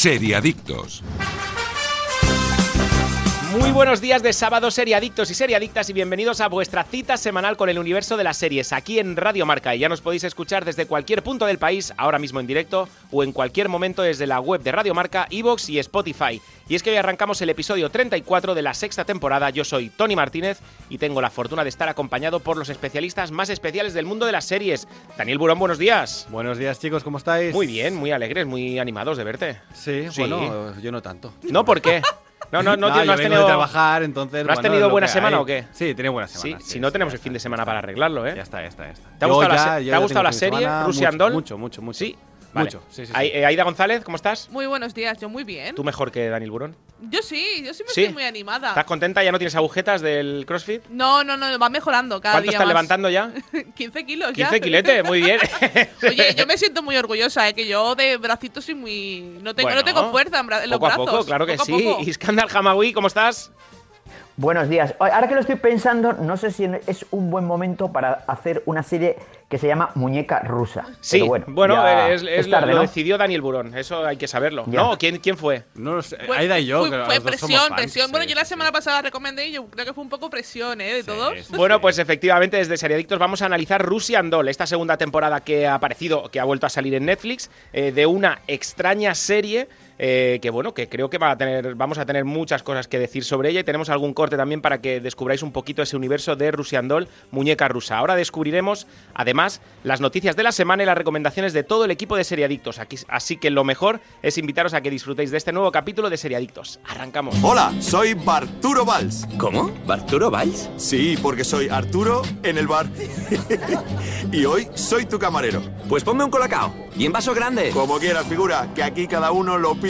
Seriadictos. Muy buenos días de sábado, seriadictos y seriadictas, y bienvenidos a vuestra cita semanal con el universo de las series aquí en Radio Marca. Y ya nos podéis escuchar desde cualquier punto del país, ahora mismo en directo, o en cualquier momento desde la web de Radio Marca, Evox y Spotify. Y es que hoy arrancamos el episodio 34 de la sexta temporada. Yo soy Tony Martínez y tengo la fortuna de estar acompañado por los especialistas más especiales del mundo de las series. Daniel Burón, buenos días. Buenos días, chicos, ¿cómo estáis? Muy bien, muy alegres, muy animados de verte. Sí, Sí. bueno, yo no tanto. ¿No? ¿Por qué? No, no, no, No, tío, no has tenido. de trabajar, entonces. ¿No has tenido buena semana hay. o qué? Sí, tenido buena Sí, semana. si no tenemos el fin de semana para arreglarlo, ¿eh? Ya está, ya está, ya está. ¿Te ha gustado la serie, semana, mucho, Doll? Mucho, mucho, mucho. Sí, vale. Mucho, sí, sí. sí. Ai- eh, Aida González, ¿cómo estás? Muy buenos días, yo muy bien. ¿Tú mejor que Daniel Burón? Yo sí, yo sí me ¿Sí? estoy muy animada. ¿Estás contenta? ¿Ya no tienes agujetas del CrossFit? No, no, no, va mejorando cada ¿Cuánto día estás más. levantando ya? 15 kilos ya. 15 quiletes, muy bien. Oye, yo me siento muy orgullosa, ¿eh? que yo de bracitos soy muy... No tengo, Bueno, no tengo fuerza en, bra- en los poco a brazos. poco, claro que Poco sí. poco. Iskandar Hamawi, ¿cómo estás? Buenos días. Ahora que lo estoy pensando, no sé si es un buen momento para hacer una serie que se llama Muñeca Rusa. Sí, Pero bueno, ya es, es- lo- tarde, lo ¿no? decidió Daniel Burón, eso hay que saberlo. Ya. ¿No? ¿Quién, ¿Quién fue? No lo sé. Fue- Aida y yo, fue, que fue presión, fans, presión. Bueno, yo la semana sí. pasada recomendé y yo creo que fue un poco presión, ¿eh? De todos. sí, Bueno, pues efectivamente desde Seriadictos vamos a analizar Russian Doll, esta segunda temporada que ha aparecido, que ha vuelto a salir en Netflix, eh, de una extraña serie eh, que bueno, que creo que va a tener, vamos a tener muchas cosas que decir sobre ella y tenemos algún corte también para que descubráis un poquito ese universo de Russian Doll, muñeca rusa. Ahora descubriremos además las noticias de la semana y las recomendaciones de todo el equipo de Seriadictos. Aquí, así que lo mejor es invitaros a que disfrutéis de este nuevo capítulo de Seriadictos. Arrancamos. Hola, soy Barturo Valls. ¿Cómo? ¿Barturo Valls? Sí, porque soy Arturo en el bar. y hoy soy tu camarero. Pues ponme un colacao. Y en vaso grande. Como quieras, figura, que aquí cada uno lo pide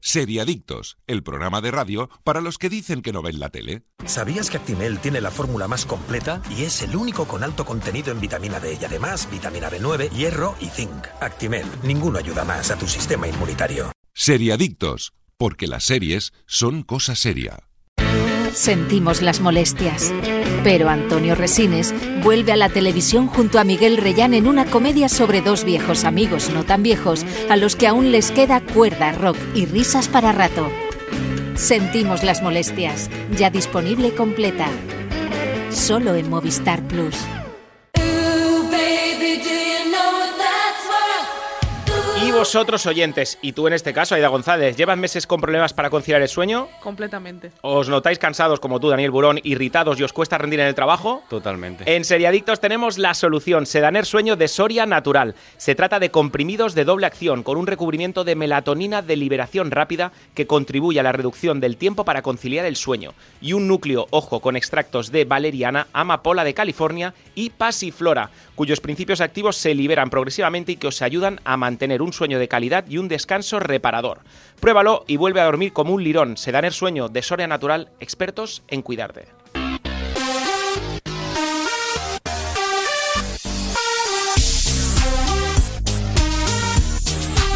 Seriadictos, el programa de radio para los que dicen que no ven la tele. ¿Sabías que Actimel tiene la fórmula más completa y es el único con alto contenido en vitamina D y además vitamina B9, hierro y zinc? Actimel, ninguno ayuda más a tu sistema inmunitario. Seriadictos, porque las series son cosa seria. Sentimos las molestias. Pero Antonio Resines vuelve a la televisión junto a Miguel Reyán en una comedia sobre dos viejos amigos no tan viejos a los que aún les queda cuerda, rock y risas para rato. Sentimos las molestias, ya disponible completa. Solo en Movistar Plus. Vosotros oyentes, y tú en este caso, Aida González, ¿llevas meses con problemas para conciliar el sueño? Completamente. ¿Os notáis cansados como tú, Daniel Burón, irritados y os cuesta rendir en el trabajo? Totalmente. En Seriadictos tenemos la solución, Sedaner Sueño de Soria Natural. Se trata de comprimidos de doble acción con un recubrimiento de melatonina de liberación rápida que contribuye a la reducción del tiempo para conciliar el sueño y un núcleo, ojo, con extractos de valeriana, amapola de California y pasiflora, cuyos principios activos se liberan progresivamente y que os ayudan a mantener un sueño de calidad y un descanso reparador. Pruébalo y vuelve a dormir como un lirón. Sedaner Sueño de Soria Natural, expertos en cuidarte.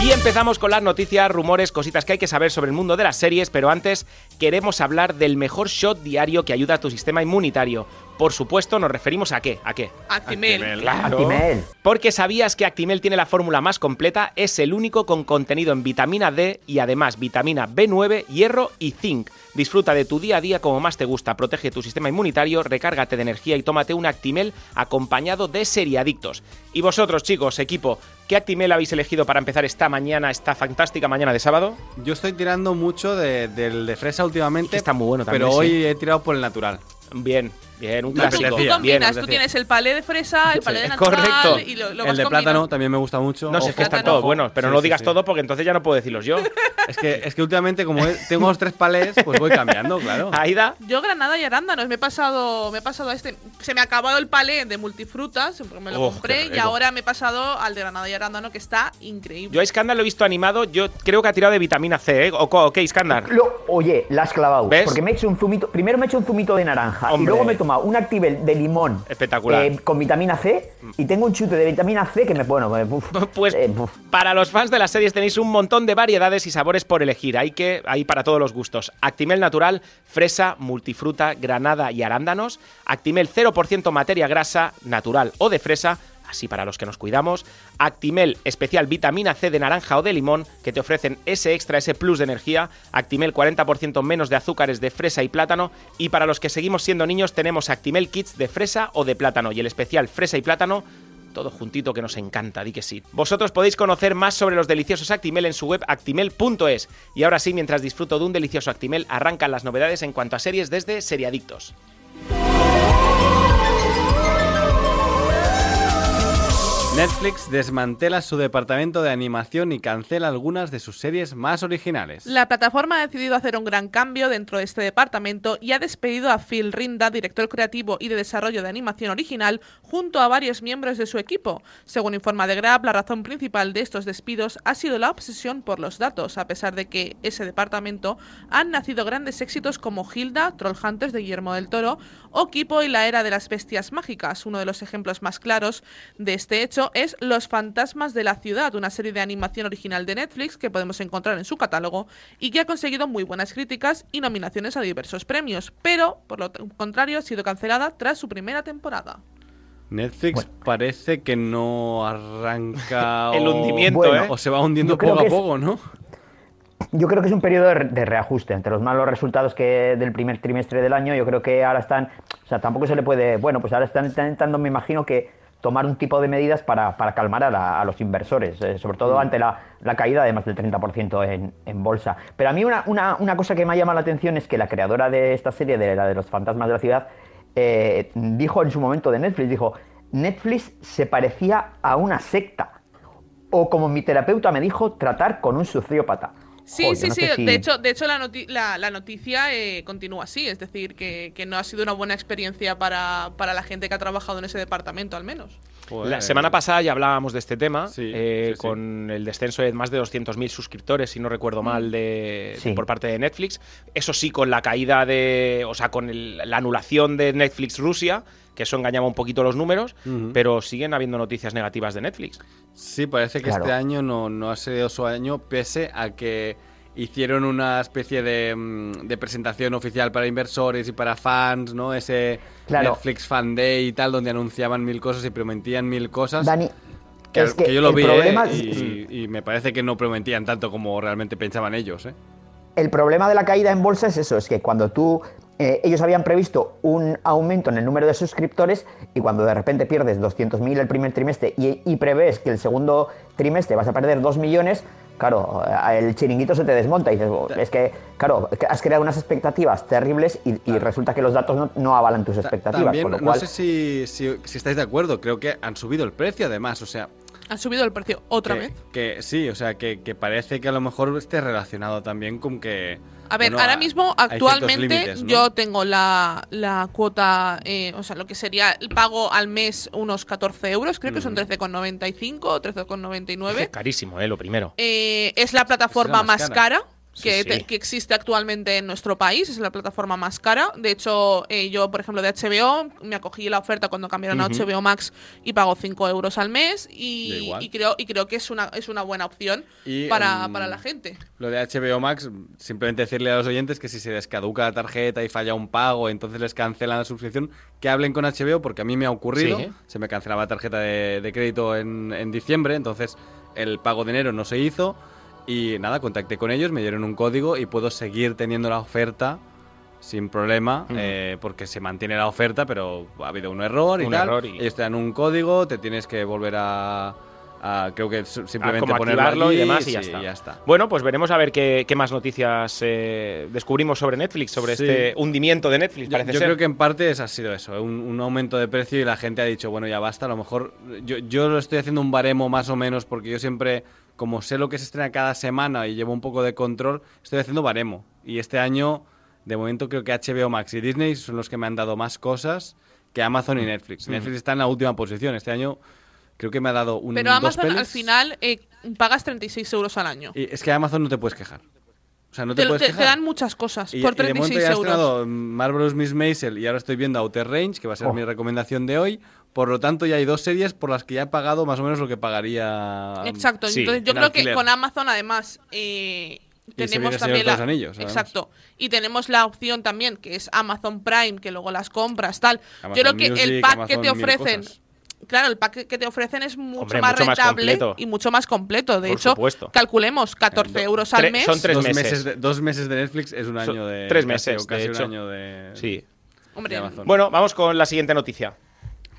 Y empezamos con las noticias, rumores, cositas que hay que saber sobre el mundo de las series, pero antes queremos hablar del mejor shot diario que ayuda a tu sistema inmunitario. Por supuesto, nos referimos a qué? ¿A qué? Actimel. Claro. Actimel. Porque sabías que Actimel tiene la fórmula más completa, es el único con contenido en vitamina D y además vitamina B9, hierro y zinc. Disfruta de tu día a día como más te gusta, protege tu sistema inmunitario, recárgate de energía y tómate un Actimel acompañado de seriadictos. Y vosotros, chicos, equipo, ¿qué Actimel habéis elegido para empezar esta mañana, esta fantástica mañana de sábado? Yo estoy tirando mucho de- del de fresa últimamente. Que está muy bueno también, Pero sí. hoy he tirado por el natural. Bien, bien, un Tú, clásico. tú. Bien, combinas, os tú tienes el palé de fresa, el palé de es natural correcto. y lo, lo el vas de combinando. plátano también me gusta mucho. No sé, es que están todos buenos, pero Sí, no sí, digas sí. todo porque entonces ya no puedo decirlos yo. Es que, es que últimamente, como tengo los tres palés, pues voy cambiando, claro. Aida, Yo granada y arándanos, me he pasado, me he pasado a este, se me ha acabado el palé de multifrutas, porque me lo Oh, compré y ahora me he pasado al de granada y arándano que está increíble. yo a Iskandar lo he visto animado, yo creo que ha tirado de vitamina C, ¿eh? ¿O co- ok, Iskandar? Lo- oye, la has clavado. ¿Ves? Porque me he hecho un zumito. Primero me he hecho un zumito de naranja. naranja y Hombre. luego me he tomado un Actimel de limón Espectacular. eh, con vitamina C y tengo un chute de vitamina C que me bueno, uf, Pues eh, para los fans de las series tenéis un montón de variedades y sabores por elegir. Hay que hay para todos los gustos. Actimel natural, fresa, multifruta, granada y arándanos. Actimel 0% materia grasa, natural o de fresa. Así para los que nos cuidamos. Actimel especial vitamina C de naranja o de limón, que te ofrecen ese extra, ese plus de energía. Actimel 40% menos de azúcares de fresa y plátano. Y para los que seguimos siendo niños, tenemos Actimel Kits de fresa o de plátano. Y el especial fresa y plátano todo juntito que nos encanta, di que sí. Vosotros podéis conocer más sobre los deliciosos Actimel en su web actimel.es. Y ahora sí, mientras disfruto de un delicioso Actimel, arrancan las novedades en cuanto a series desde Seriadictos. Netflix desmantela su departamento de animación y cancela algunas de sus series más originales. La plataforma ha decidido hacer un gran cambio dentro de este departamento y ha despedido a Phil Rinda, director creativo y de desarrollo de animación original, junto a varios miembros de su equipo. Según informa The Grab, la razón principal de estos despidos ha sido la obsesión por los datos, a pesar de que ese departamento han nacido grandes éxitos como Hilda, Trollhunters de Guillermo del Toro, o Kipo y la era de las bestias mágicas. Uno de los ejemplos más claros de este hecho es Los fantasmas de la ciudad, una serie de animación original de Netflix que podemos encontrar en su catálogo y que ha conseguido muy buenas críticas y nominaciones a diversos premios, pero por lo contrario ha sido cancelada tras su primera temporada. Netflix parece que no arranca El hundimiento, Bueno, ¿eh? o se va hundiendo poco a es- poco, ¿no? Yo creo que es un periodo de reajuste entre los malos resultados que del primer trimestre del año. Yo creo que ahora están, o sea, tampoco se le puede, bueno, pues ahora están intentando, me imagino que tomar un tipo de medidas para, para calmar a, la- a los inversores, eh, sobre todo ante la, la caída de más del 30% en, en bolsa. Pero a mí una, una, una cosa que me ha llamado la atención es que la creadora de esta serie, de la de los fantasmas de la ciudad, eh, dijo en su momento de Netflix, dijo, Netflix se parecía a una secta. O como mi terapeuta me dijo, tratar con un sociópata. Sí, Joder, sí, no sí. si- De hecho, de hecho la, noti- la, la noticia eh, continúa así. Es decir, que, que no ha sido una buena experiencia para, para la gente que ha trabajado en ese departamento, al menos. La semana pasada ya hablábamos de este tema, Sí, eh, sí, sí. con el descenso de más de 200.000 suscriptores, si no recuerdo mal, de, Sí. por parte de Netflix. Eso sí, con la caída de. O sea, con el- la anulación de Netflix Rusia, que eso engañaba un poquito los números, pero siguen habiendo noticias negativas de Netflix. Sí, parece que Claro. este año no, no ha sido su año, pese a que hicieron una especie de, mm, de presentación oficial para inversores y para fans, ¿no? Ese Claro. Netflix Fan Day y tal, donde anunciaban mil cosas y prometían mil cosas. Dani, que, es que que yo lo el vi, ¿eh? problema- y, y me parece que no prometían tanto como realmente pensaban ellos, ¿eh? El problema de la caída en bolsa es eso, es que cuando tú, eh, ellos habían previsto un aumento en el número de suscriptores y cuando de repente pierdes 200.000 el primer trimestre y, y prevés que el segundo trimestre vas a perder 2 millones, claro, eh, el chiringuito se te desmonta y dices, "Oh, es que, claro, has creado unas expectativas terribles y, y resulta que los datos no, no avalan tus Ta- expectativas. También, con lo no sé si, si, si estáis de acuerdo, creo que han subido el precio además, o sea, Han subido el precio otra que, vez. que sí, o sea, que, que parece que a lo mejor esté relacionado también con que... A ver, bueno, ahora mismo, actualmente, límites, ¿no? yo tengo la, la cuota, eh, o sea, lo que sería el pago al mes, unos 14 euros, creo que son 13,95 o 13,99. Es carísimo, ¿eh? Lo primero. Eh, es la plataforma Es la más más cara. cara. Que, Sí, te- sí. que existe actualmente en nuestro país, es la plataforma más cara. De hecho, eh, yo, por ejemplo, de HBO, me acogí la oferta cuando cambiaron a HBO Max y pago 5 euros al mes. Y, creo, y creo que es una, es una buena opción Y, para, para la gente. Lo de HBO Max, simplemente decirle a los oyentes que si se les caduca la tarjeta y falla un pago, entonces les cancelan la suscripción, que hablen con HBO, porque a mí me ha ocurrido. Sí. Se me cancelaba la tarjeta de, de crédito en, en diciembre, entonces el pago de enero no se hizo. Y nada, contacté con ellos, me dieron un código y puedo seguir teniendo la oferta sin problema, eh, porque se mantiene la oferta, pero ha habido un error y Un tal. error y- Ellos te dan un código, te tienes que volver a. a- creo que simplemente como ponerlo activarlo y allí, demás y sí, ya está. ya Bueno, pues veremos a ver qué, qué más noticias eh, descubrimos sobre Netflix, sobre Sí. este hundimiento de Netflix, Yo, parece yo ser. creo que en parte es, ha sido eso, ¿eh? un, un aumento de precio y la gente ha dicho, bueno, ya basta, a lo mejor yo, yo lo estoy haciendo un baremo más o menos porque yo siempre, como sé lo que se estrena cada semana y llevo un poco de control, estoy haciendo baremo. Y este año, de momento, creo que HBO Max y Disney son los que me han dado más cosas que Amazon y Netflix. Netflix está en la última posición. Este año creo que me ha dado un Pero dos Amazon al pelis. final eh, pagas 36 euros al año. Y es que a Amazon no te puedes quejar. O sea, no te, te, puedes te- te quejar. dan muchas cosas Y, por y de momento 36 ya he euros. estrenado Marvelous Miss Maisel y ahora estoy viendo Outer Range, que va a ser Oh. mi recomendación de hoy. Por lo tanto, ya hay dos series por las que ya he pagado más o menos lo que pagaría. Exacto, sí, entonces yo en creo que alquiler. con Amazon además eh, Y se tenemos también la los Anillos, exacto y tenemos la opción también que es Amazon Prime que luego las compras tal. Amazon yo creo que el Music, pack que te Amazon ofrecen. Claro, el pack que te ofrecen es mucho Hombre, más mucho más rentable completo. y mucho más completo. De Por hecho, supuesto. calculemos 14 euros al mes. son tres dos meses. de, dos meses de Netflix es un Son año de. tres casi- meses, o casi de un hecho. año de. Sí. Hombre, de Amazon. Bueno, vamos con la siguiente noticia.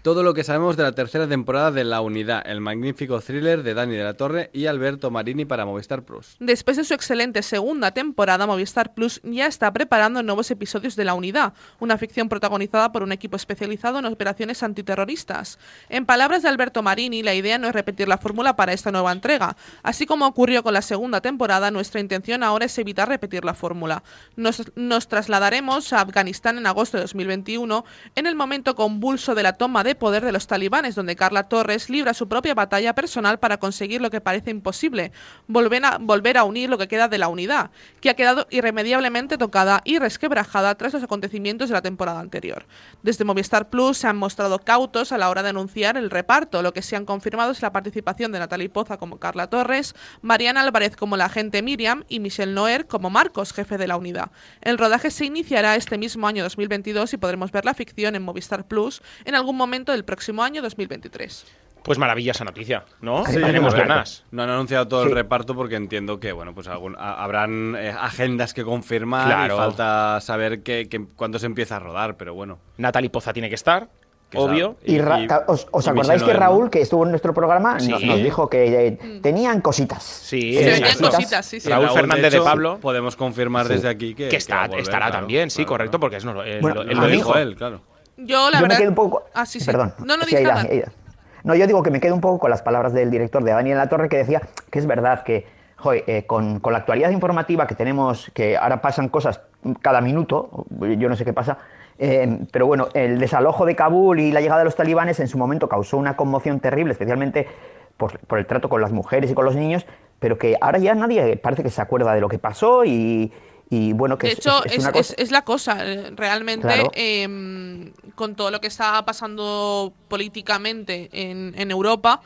Todo lo que sabemos de la tercera temporada de La Unidad, el magnífico thriller de Dani de la Torre y Alberto Marini para Movistar Plus. Después de su excelente segunda temporada, Movistar Plus ya está preparando nuevos episodios de La Unidad, una ficción protagonizada por un equipo especializado en operaciones antiterroristas. En palabras de Alberto Marini, la idea no es repetir la fórmula para esta nueva entrega. Así como ocurrió con la segunda temporada, nuestra intención ahora es evitar repetir la fórmula. Nos, nos trasladaremos a Afganistán en agosto de 2021, en el momento convulso de la toma de poder de los talibanes, donde Carla Torres libra su propia batalla personal para conseguir lo que parece imposible, volver a, volver a unir lo que queda de la unidad, que ha quedado irremediablemente tocada y resquebrajada tras los acontecimientos de la temporada anterior. Desde Movistar Plus se han mostrado cautos a la hora de anunciar el reparto, lo que se han confirmado es la participación de Natalie Poza como Carla Torres, Mariana Álvarez como la agente Miriam y Michelle Noer como Marcos, jefe de la unidad. El rodaje se iniciará este mismo año 2022 y podremos ver la ficción en Movistar Plus en algún momento del próximo año 2023. Pues maravillosa noticia, ¿no? Sí, Tenemos ganas. No han anunciado todo Sí. el reparto porque entiendo que, bueno, pues algún- a- habrán eh, agendas que confirmar Claro. y falta saber que, que cuándo se empieza a rodar, pero bueno. Natalie Poza tiene que estar, que obvio. Y, Ra- y- ¿Os, os y acordáis que Raúl, que estuvo en nuestro programa, Sí. nos, nos dijo que eh, Mm. tenían cositas? Sí, Eh, cositas, sí, sí. Y Raúl Raúl, Fernández de hecho, Pablo. Podemos confirmar Sí. desde aquí que, está, volver, estará claro, también, sí, claro, correcto, claro. porque es no, él, Bueno, él lo dijo él, claro. Yo, la yo verdad. me quedo un poco. Ah, sí, sí. Perdón. No, no Sí. No, yo digo que me quedo un poco con las palabras del director de Daniel La Torre que decía que es verdad que joder, eh, con, con la actualidad informativa que tenemos, que ahora pasan cosas cada minuto, yo no sé qué pasa, eh, pero bueno, el desalojo de Kabul y la llegada de los talibanes en su momento causó una conmoción terrible, especialmente por, por el trato con las mujeres y con los niños, pero que ahora ya nadie parece que se acuerda de lo que pasó y, y bueno, que De es- hecho, es, es, una es- cosa... es la cosa. eh, Realmente, Claro. em, con todo lo que está pasando políticamente en, en Europa,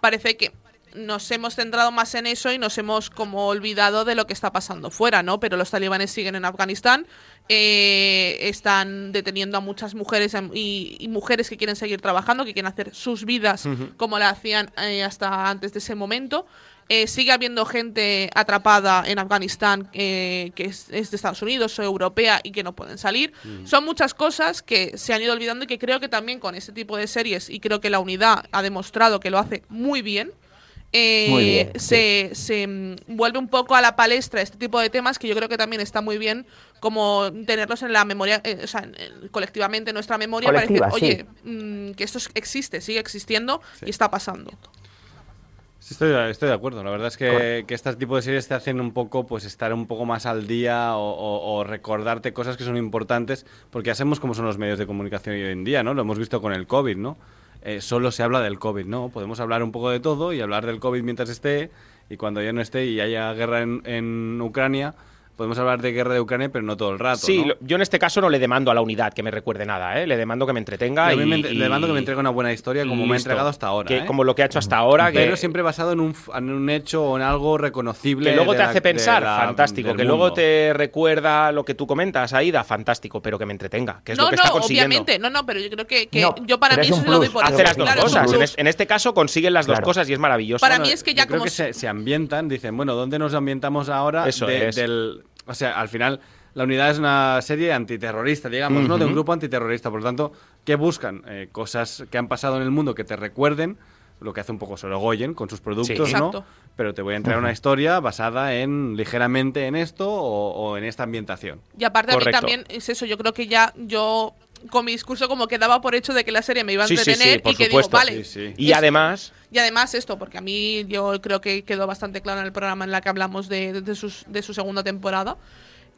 parece que nos hemos centrado más en eso y nos hemos como olvidado de lo que está pasando fuera, ¿no? Pero los talibanes siguen en Afganistán, eh, están deteniendo a muchas mujeres em, y, y mujeres que quieren seguir trabajando, que quieren hacer sus vidas como la hacían eh, hasta antes de ese momento. Eh, sigue habiendo gente atrapada en Afganistán eh, que es, es de Estados Unidos o europea y que no pueden salir. Son muchas cosas que se han ido olvidando y que creo que también con este tipo de series, y creo que la unidad ha demostrado que lo hace muy bien, eh, Muy bien, se, se, mm, vuelve un poco a la palestra este tipo de temas que yo creo que también está muy bien como tenerlos en la memoria, eh, o sea, en- en- colectivamente en nuestra memoria Colectiva, para decir, oye, mm, que esto es- existe, sigue existiendo y está pasando. Sí, estoy, estoy de acuerdo. La verdad es que, este tipo de series te hacen un poco, pues, estar un poco más al día o, o- o recordarte cosas que son importantes, porque ya sabemos cómo son los medios de comunicación hoy en día, ¿no? Lo hemos visto con el COVID, ¿no? Eh, solo se habla del COVID, ¿no? Podemos hablar un poco de todo y hablar del COVID mientras esté, y cuando ya no esté y haya guerra en, en Ucrania, podemos hablar de guerra de Ucrania, pero no todo el rato, Sí, yo en este caso no le demando a la unidad que me recuerde nada, ¿eh? le demando que me entretenga. Y, me- le mando que me entregue una buena historia como me ha entregado hasta ahora. Que- ¿eh? Como lo que ha hecho hasta ahora. Que, Pero siempre basado en un, en un hecho o en algo reconocible. que luego te la- hace pensar, la- fantástico. Que luego te recuerda lo que tú comentas, Aida, fantástico, pero que me entretenga, que es no, lo que no, está consiguiendo. obviamente, no, no, pero yo creo que, que No, yo para mí es eso un se lo doy plus. por Hace las dos Claro, es cosas. En, es- este caso consiguen las dos cosas y es maravilloso. Para mí es que ya Yo creo como que se, se ambientan, dicen, bueno, ¿dónde nos ambientamos ahora? Eso de- es. Del, o sea, al final, la unidad es una serie antiterrorista, digamos, ¿no? De un grupo antiterrorista. Por lo tanto, ¿qué buscan? Eh, cosas que han pasado en el mundo que te recuerden, lo que hace un poco Sorogoyen con sus productos, Sí. ¿no? Pero te voy a entregar una historia basada en ligeramente en esto o, o en esta ambientación. Y aparte a mí también es eso, yo creo que ya yo con mi discurso como que daba por hecho de que la serie me iba a Sí, sí, sí, entretener y que supuesto. digo, vale. Sí, sí. Y además, Y además esto, porque a mí yo creo que quedó bastante claro en el programa en la que hablamos de, de sus- de su segunda temporada.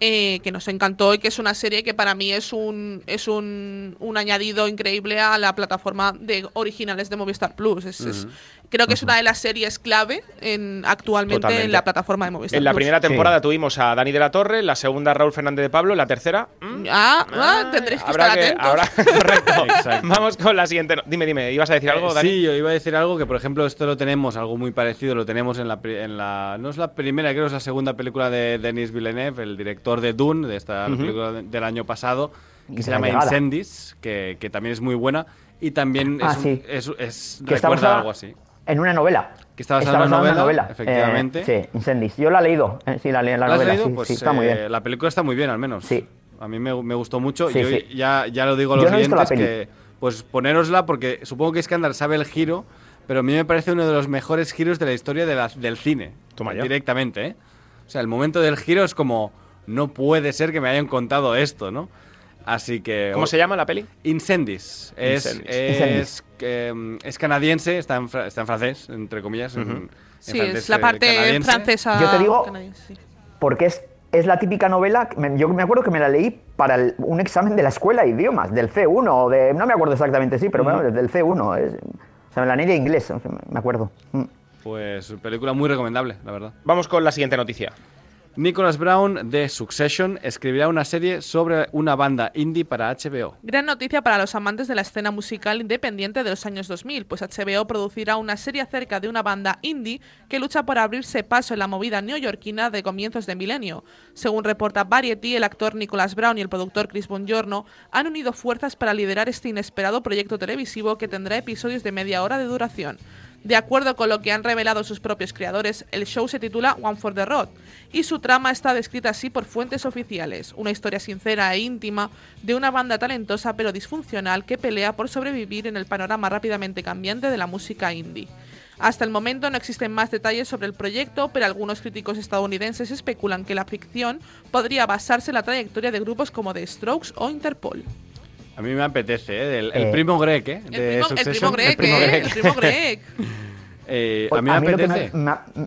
eh, que nos encantó y que es una serie que para mí es un es un, un añadido increíble a la plataforma de originales de Movistar Plus. Es, es- creo que es una de las series clave en, actualmente Totalmente. en la plataforma de Movistar En la Plus. primera temporada tuvimos a Dani de la Torre, la segunda Raúl Fernández de Pablo, la tercera. ¿mm? Ah, ah, tendréis que estar que. atentos. habrá- correcto. Vamos con la siguiente. no- Dime, dime, ¿ibas a decir algo, Eh, Dani? Sí, yo iba a decir algo que, por ejemplo, esto lo tenemos, algo muy parecido, lo tenemos en la, en la no es la primera, creo que es la segunda película de Denis Villeneuve, el director de Dune, de esta película de- del año pasado, que De se la llama llegada. Incendies, que, que también es muy buena y también Ah, es, un- sí. es, es- está recuerda algo así. En una novela. Que está basada en una novela, efectivamente. Eh, sí, Incendies. Yo la he leído. eh, sí, la, la ¿La has novela. leído? sí, Pues sí, está muy eh, bien. la película está muy bien, al menos. Sí. A mí me, me gustó mucho Sí, y hoy sí. ya, ya lo digo a Yo los no visto la oyentes que pues ponérosla porque supongo que Iskandar sabe el giro, pero a mí me parece uno de los mejores giros de la historia de la- del cine. Toma ya. Directamente, ¿eh? O sea, el momento del giro es como, no puede ser que me hayan contado esto, ¿no? Así que... ¿Cómo se llama la peli? Incendies. Es, Incendies. es, que, es canadiense, está en, fra- está en francés, entre comillas. en- en Sí, francés, es la eh, parte canadiense. francesa. Yo te digo- canadiense. Porque es, es la típica novela. me- Yo me acuerdo que me la leí para el- un examen de la escuela de idiomas, del C1, o de, no me acuerdo exactamente, sí, pero bueno, del C1. es- o sea, me la leí en inglés, me acuerdo. Mm. Pues película muy recomendable, la verdad. Vamos con la siguiente noticia. Nicholas Brown de Succession escribirá una serie sobre una banda indie para HBO. Gran noticia para los amantes de la escena musical independiente de los años 2000, pues HBO producirá una serie acerca de una banda indie que lucha por abrirse paso en la movida neoyorquina de comienzos de milenio. Según reporta Variety, el actor Nicholas Brown y el productor Chris Bongiorno han unido fuerzas para liderar este inesperado proyecto televisivo que tendrá episodios de media hora de duración. De acuerdo con lo que han revelado sus propios creadores, el show se titula One for the Road y su trama está descrita así por fuentes oficiales, una historia sincera e íntima de una banda talentosa pero disfuncional que pelea por sobrevivir en el panorama rápidamente cambiante de la música indie. Hasta el momento no existen más detalles sobre el proyecto, pero algunos críticos estadounidenses especulan que la ficción podría basarse en la trayectoria de grupos como The Strokes o Interpol. A mí me apetece, ¿eh? Del- el Eh, primo Greg, ¿eh? El de primo, el primo Greg, ¿eh? El primo Greg. Eh, a mí me lo que apetece. me- me-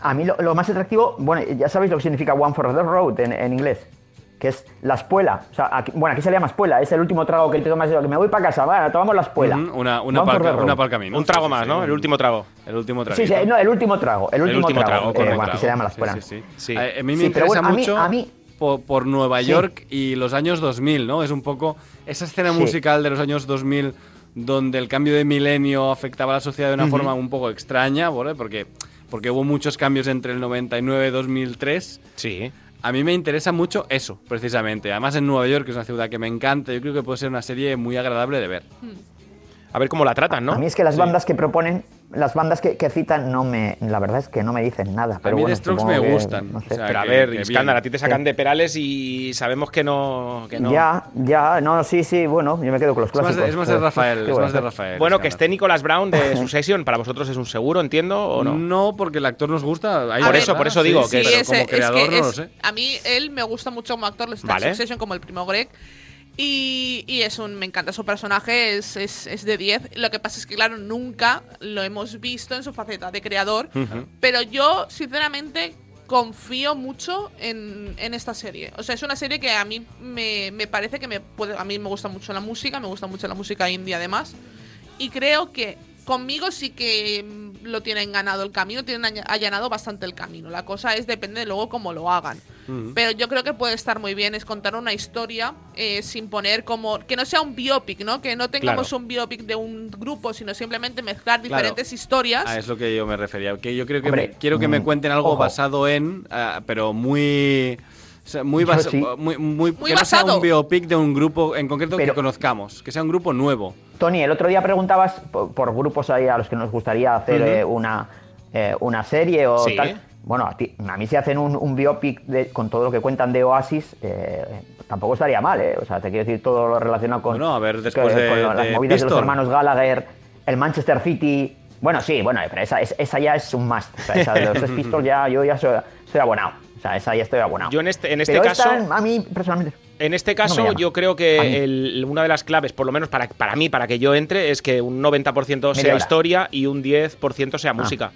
a mí lo, lo más atractivo, bueno, ya sabéis lo que significa One for the Road en, en inglés, que es la espuela. O sea, aquí- bueno, aquí se le llama espuela, es el último trago que te tomas, que me voy para casa, va, tomamos la espuela. Ujú, Una, una, para the road. una pa'l camino. Un trago Sí, más, sí, ¿no? El último trago. El último trago. Sí, sí, no, el último trago, el último, último trago, eh, correcto. bueno, aquí se llama la espuela. Sí, sí, sí. Sí. A, a mí me Sí, pero interesa bueno, a mí- mucho a mí- por, por Nueva Sí. York y los años 2000, ¿no? Es un poco esa escena Sí. musical de los años 2000 donde el cambio de milenio afectaba a la sociedad de una forma un poco extraña, ¿vale? Porque, porque hubo muchos cambios entre el 99 y 2003. Sí. A mí me interesa mucho eso, precisamente. Además, en Nueva York, que es una ciudad que me encanta, yo creo que puede ser una serie muy agradable de ver. A ver cómo la tratan, ¿no? A mí es que las Sí. bandas que proponen, las bandas que, que citan, no me, la verdad es que no me dicen nada. Pero mí bueno, The Strokes me que, gustan, no sé. o sea, Pero a ver, bien. a ti te sacan Sí. de Perales y sabemos que no. Que no. Ya, ya, no, sí, sí, bueno, yo me quedo con los Es más, clásicos. de- es más de Rafael, ¿qué es a más de? Rafael. Bueno, que esté Nicolas Brown de Succession, para vosotros es un seguro, entiendo, ¿o no? No, porque el actor nos gusta. Ahí Por eso, por eso sí, digo sí, que- pero ese- como es que creador no lo es- sé. A mí él me gusta mucho como actor, está Vale. en Succession como el primo Greg. Y, y es un, me encanta su personaje, es, es, es de 10. Lo que pasa es que, claro, nunca lo hemos visto en su faceta de creador. Pero yo, sinceramente, confío mucho en, en esta serie. O sea, es una serie que a mí me, me parece que me puede. A mí me gusta mucho la música, me gusta mucho la música indie además. Y creo que conmigo sí que mm, lo tienen ganado el camino, tienen allanado bastante el camino. La cosa es, depende de luego cómo lo hagan. Pero yo creo que puede estar muy bien, es contar una historia eh, sin poner como. que no sea un biopic, ¿no? Que no tengamos Claro. un biopic de un grupo, sino simplemente mezclar Claro. diferentes historias. Ah, es lo que yo me refería. Que yo creo que Hombre, me- quiero que me mm, cuenten algo ojo. basado en, ah, pero muy, sea, muy, Yo basa- sí. muy, muy- Muy que no sea basado. un biopic de un grupo en concreto que conozcamos, que sea un grupo nuevo. Tony, el otro día preguntabas por, por grupos ahí a los que nos gustaría hacer eh, una, eh, una serie o Sí. tal. Bueno, a, ti- a mí si hacen un, un biopic de- con todo lo que cuentan de Oasis, eh, tampoco estaría mal, ¿eh? O sea, te quiero decir todo lo relacionado con, Bueno, a ver, que- después de- con lo- las de movidas de los hermanos Gallagher, el Manchester City. Bueno, sí, bueno, pero esa, es- esa ya es un must. O sea, esa de los Pistols ya, yo ya soy, soy abonado. O sea, esa ya estoy abonado. Yo en este, en este Pero caso. esta, a mí personalmente. En este No caso, me llama. yo creo que el- una de las claves, por lo menos para, para mí, para que yo entre, es que un 90% sea historia y un 10% sea música.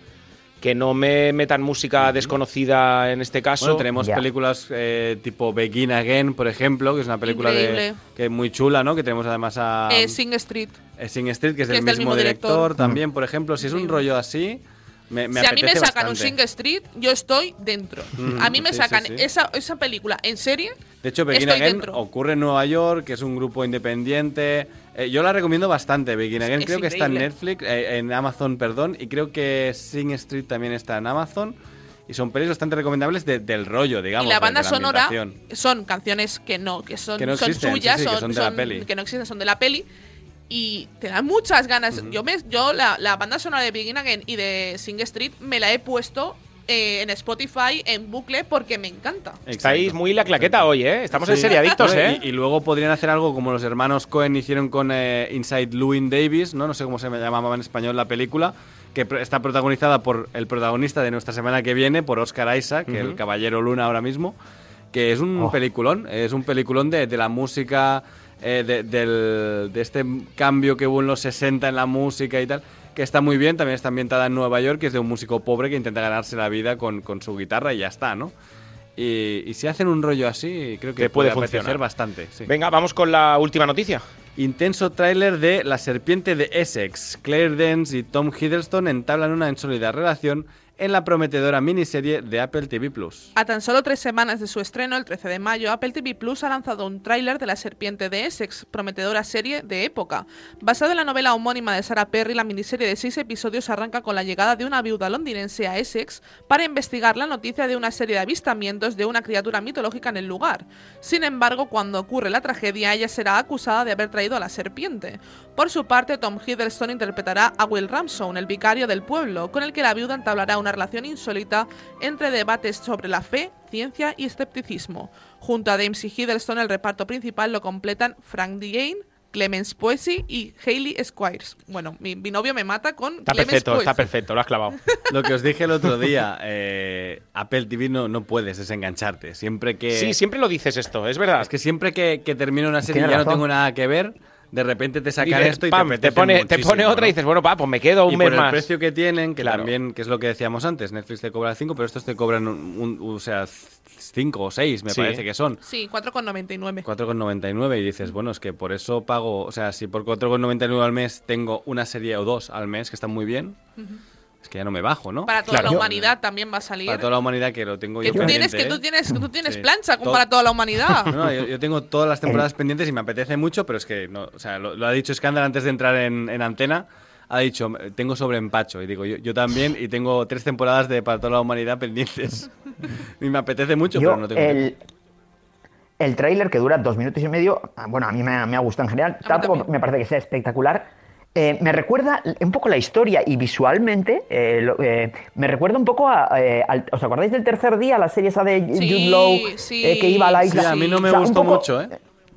que no me metan música desconocida en este caso. Bueno, tenemos Ya. películas eh, tipo Begin Again, por ejemplo, que es una película de, que es muy chula, ¿no? Que tenemos además a Eh, Sing Street. eh, Sing Street, que es que del es del mismo mismo director, director. también, por ejemplo. Si es un rollo así, me, me si a mí me sacan un bastante. Sing Street, yo estoy dentro. Mm, a mí me sí, sacan sí, sí. Esa, esa película en serie. De hecho, Begin estoy Again dentro. ocurre en Nueva York, que es un grupo independiente. Eh, yo la recomiendo bastante, Begin Again. es creo que está en increíble. Netflix, eh, en Amazon, perdón. Y creo que Sing Street también está en Amazon. Y son pelis bastante recomendables de- del rollo, digamos. y la de- banda de sonora son canciones que no, que son, Que no son existen, suyas, que son, de la peli. que no existen, son de la peli. Y te dan muchas ganas. Yo, me, yo la, la banda sonora de Begin Again y de Sing Street me la he puesto eh, en Spotify en bucle porque me encanta. Estáis muy la claqueta hoy, ¿eh? Estamos en Sí. seriadictos, Bueno, ¿eh? Y, y luego podrían hacer algo como los hermanos Cohen hicieron con eh, Inside Llewyn Davis, ¿no? No sé cómo se llamaba en español la película, que está protagonizada por el protagonista de nuestra semana que viene, por Oscar Isaac, Ujú. el Caballero Luna ahora mismo, que es un Oh. peliculón, es un peliculón de, de la música, eh, de, del- de este cambio que hubo en los 60 en la música y tal, que está muy bien, también está ambientada en Nueva York, que es de un músico pobre que intenta ganarse la vida con, con su guitarra y ya está, ¿no? Y, y si hacen un rollo así, creo que Que puede apetecer funcionar. bastante. sí. Venga, vamos con la última noticia. Intenso tráiler de La serpiente de Essex. Claire Dance y Tom Hiddleston entablan una insólita relación en la prometedora miniserie de Apple TV Plus. A tan solo tres semanas de su estreno, el 13 de mayo, Apple TV Plus ha lanzado un tráiler de La Serpiente de Essex, prometedora serie de época. Basada en la novela homónima de Sarah Perry, la miniserie de seis episodios arranca con la llegada de una viuda londinense a Essex para investigar la noticia de una serie de avistamientos de una criatura mitológica en el lugar. Sin embargo, cuando ocurre la tragedia, ella será acusada de haber traído a la serpiente. Por su parte, Tom Hiddleston interpretará a Will Ramson, el vicario del pueblo, con el que la viuda entablará una relación insólita entre debates sobre la fe, ciencia y escepticismo. Junto a Dempsey Hiddleston, el reparto principal lo completan Frank DeYane, Clemens Poesy y Hayley Squires. Bueno, mi, mi novio me mata con Está Clemens perfecto, está perfecto, lo has clavado. Lo que os dije el otro día, eh, Apple TV no, no puedes desengancharte. Siempre que... Sí, siempre lo dices esto, es verdad. Es que siempre que, que termino una serie y ya no tengo nada que ver, de repente te sacan Dices, esto y pam, te, te, pone, te pone otra ¿no? y dices, bueno, va, pues me quedo un y mes por el más. precio que tienen, que Claro. también, que es lo que decíamos antes, Netflix te cobra 5, pero estos te cobran, un, un- o sea, 5 o 6, me Sí. parece que son. Sí, 4,99. 4,99 y dices, bueno, es que por eso pago, o sea, si por 4,99 al mes tengo una serie o dos al mes que están muy bien, es que ya no me bajo, ¿no? Para toda Claro. la Yo- humanidad también va a salir. Para toda la humanidad que lo tengo que yo tú tienes, pendiente, que tú ¿eh? tienes, tú tienes Sí. plancha como para toda la humanidad. No, no, yo, yo tengo todas las temporadas pendientes y me apetece mucho, pero es que, no, o sea, lo, lo ha dicho Scandal antes de entrar en, en antena. Ha dicho, tengo sobre empacho. Y digo, yo, yo también, y tengo tres temporadas de para toda la humanidad pendientes. y me apetece mucho, Yo, pero no tengo el, el tráiler que dura dos minutos y medio, ah, bueno, a mí me, ha- me ha gustado en general, tampoco me parece que sea espectacular. Eh, me recuerda un poco la historia y visualmente eh, lo- eh, me recuerda un poco a, eh, al- ¿os acordáis del tercer día? La serie esa de Sí, Jude Law sí, eh, que iba a la Sí, isla. a mí no me O sea, gustó poco- mucho, ¿eh?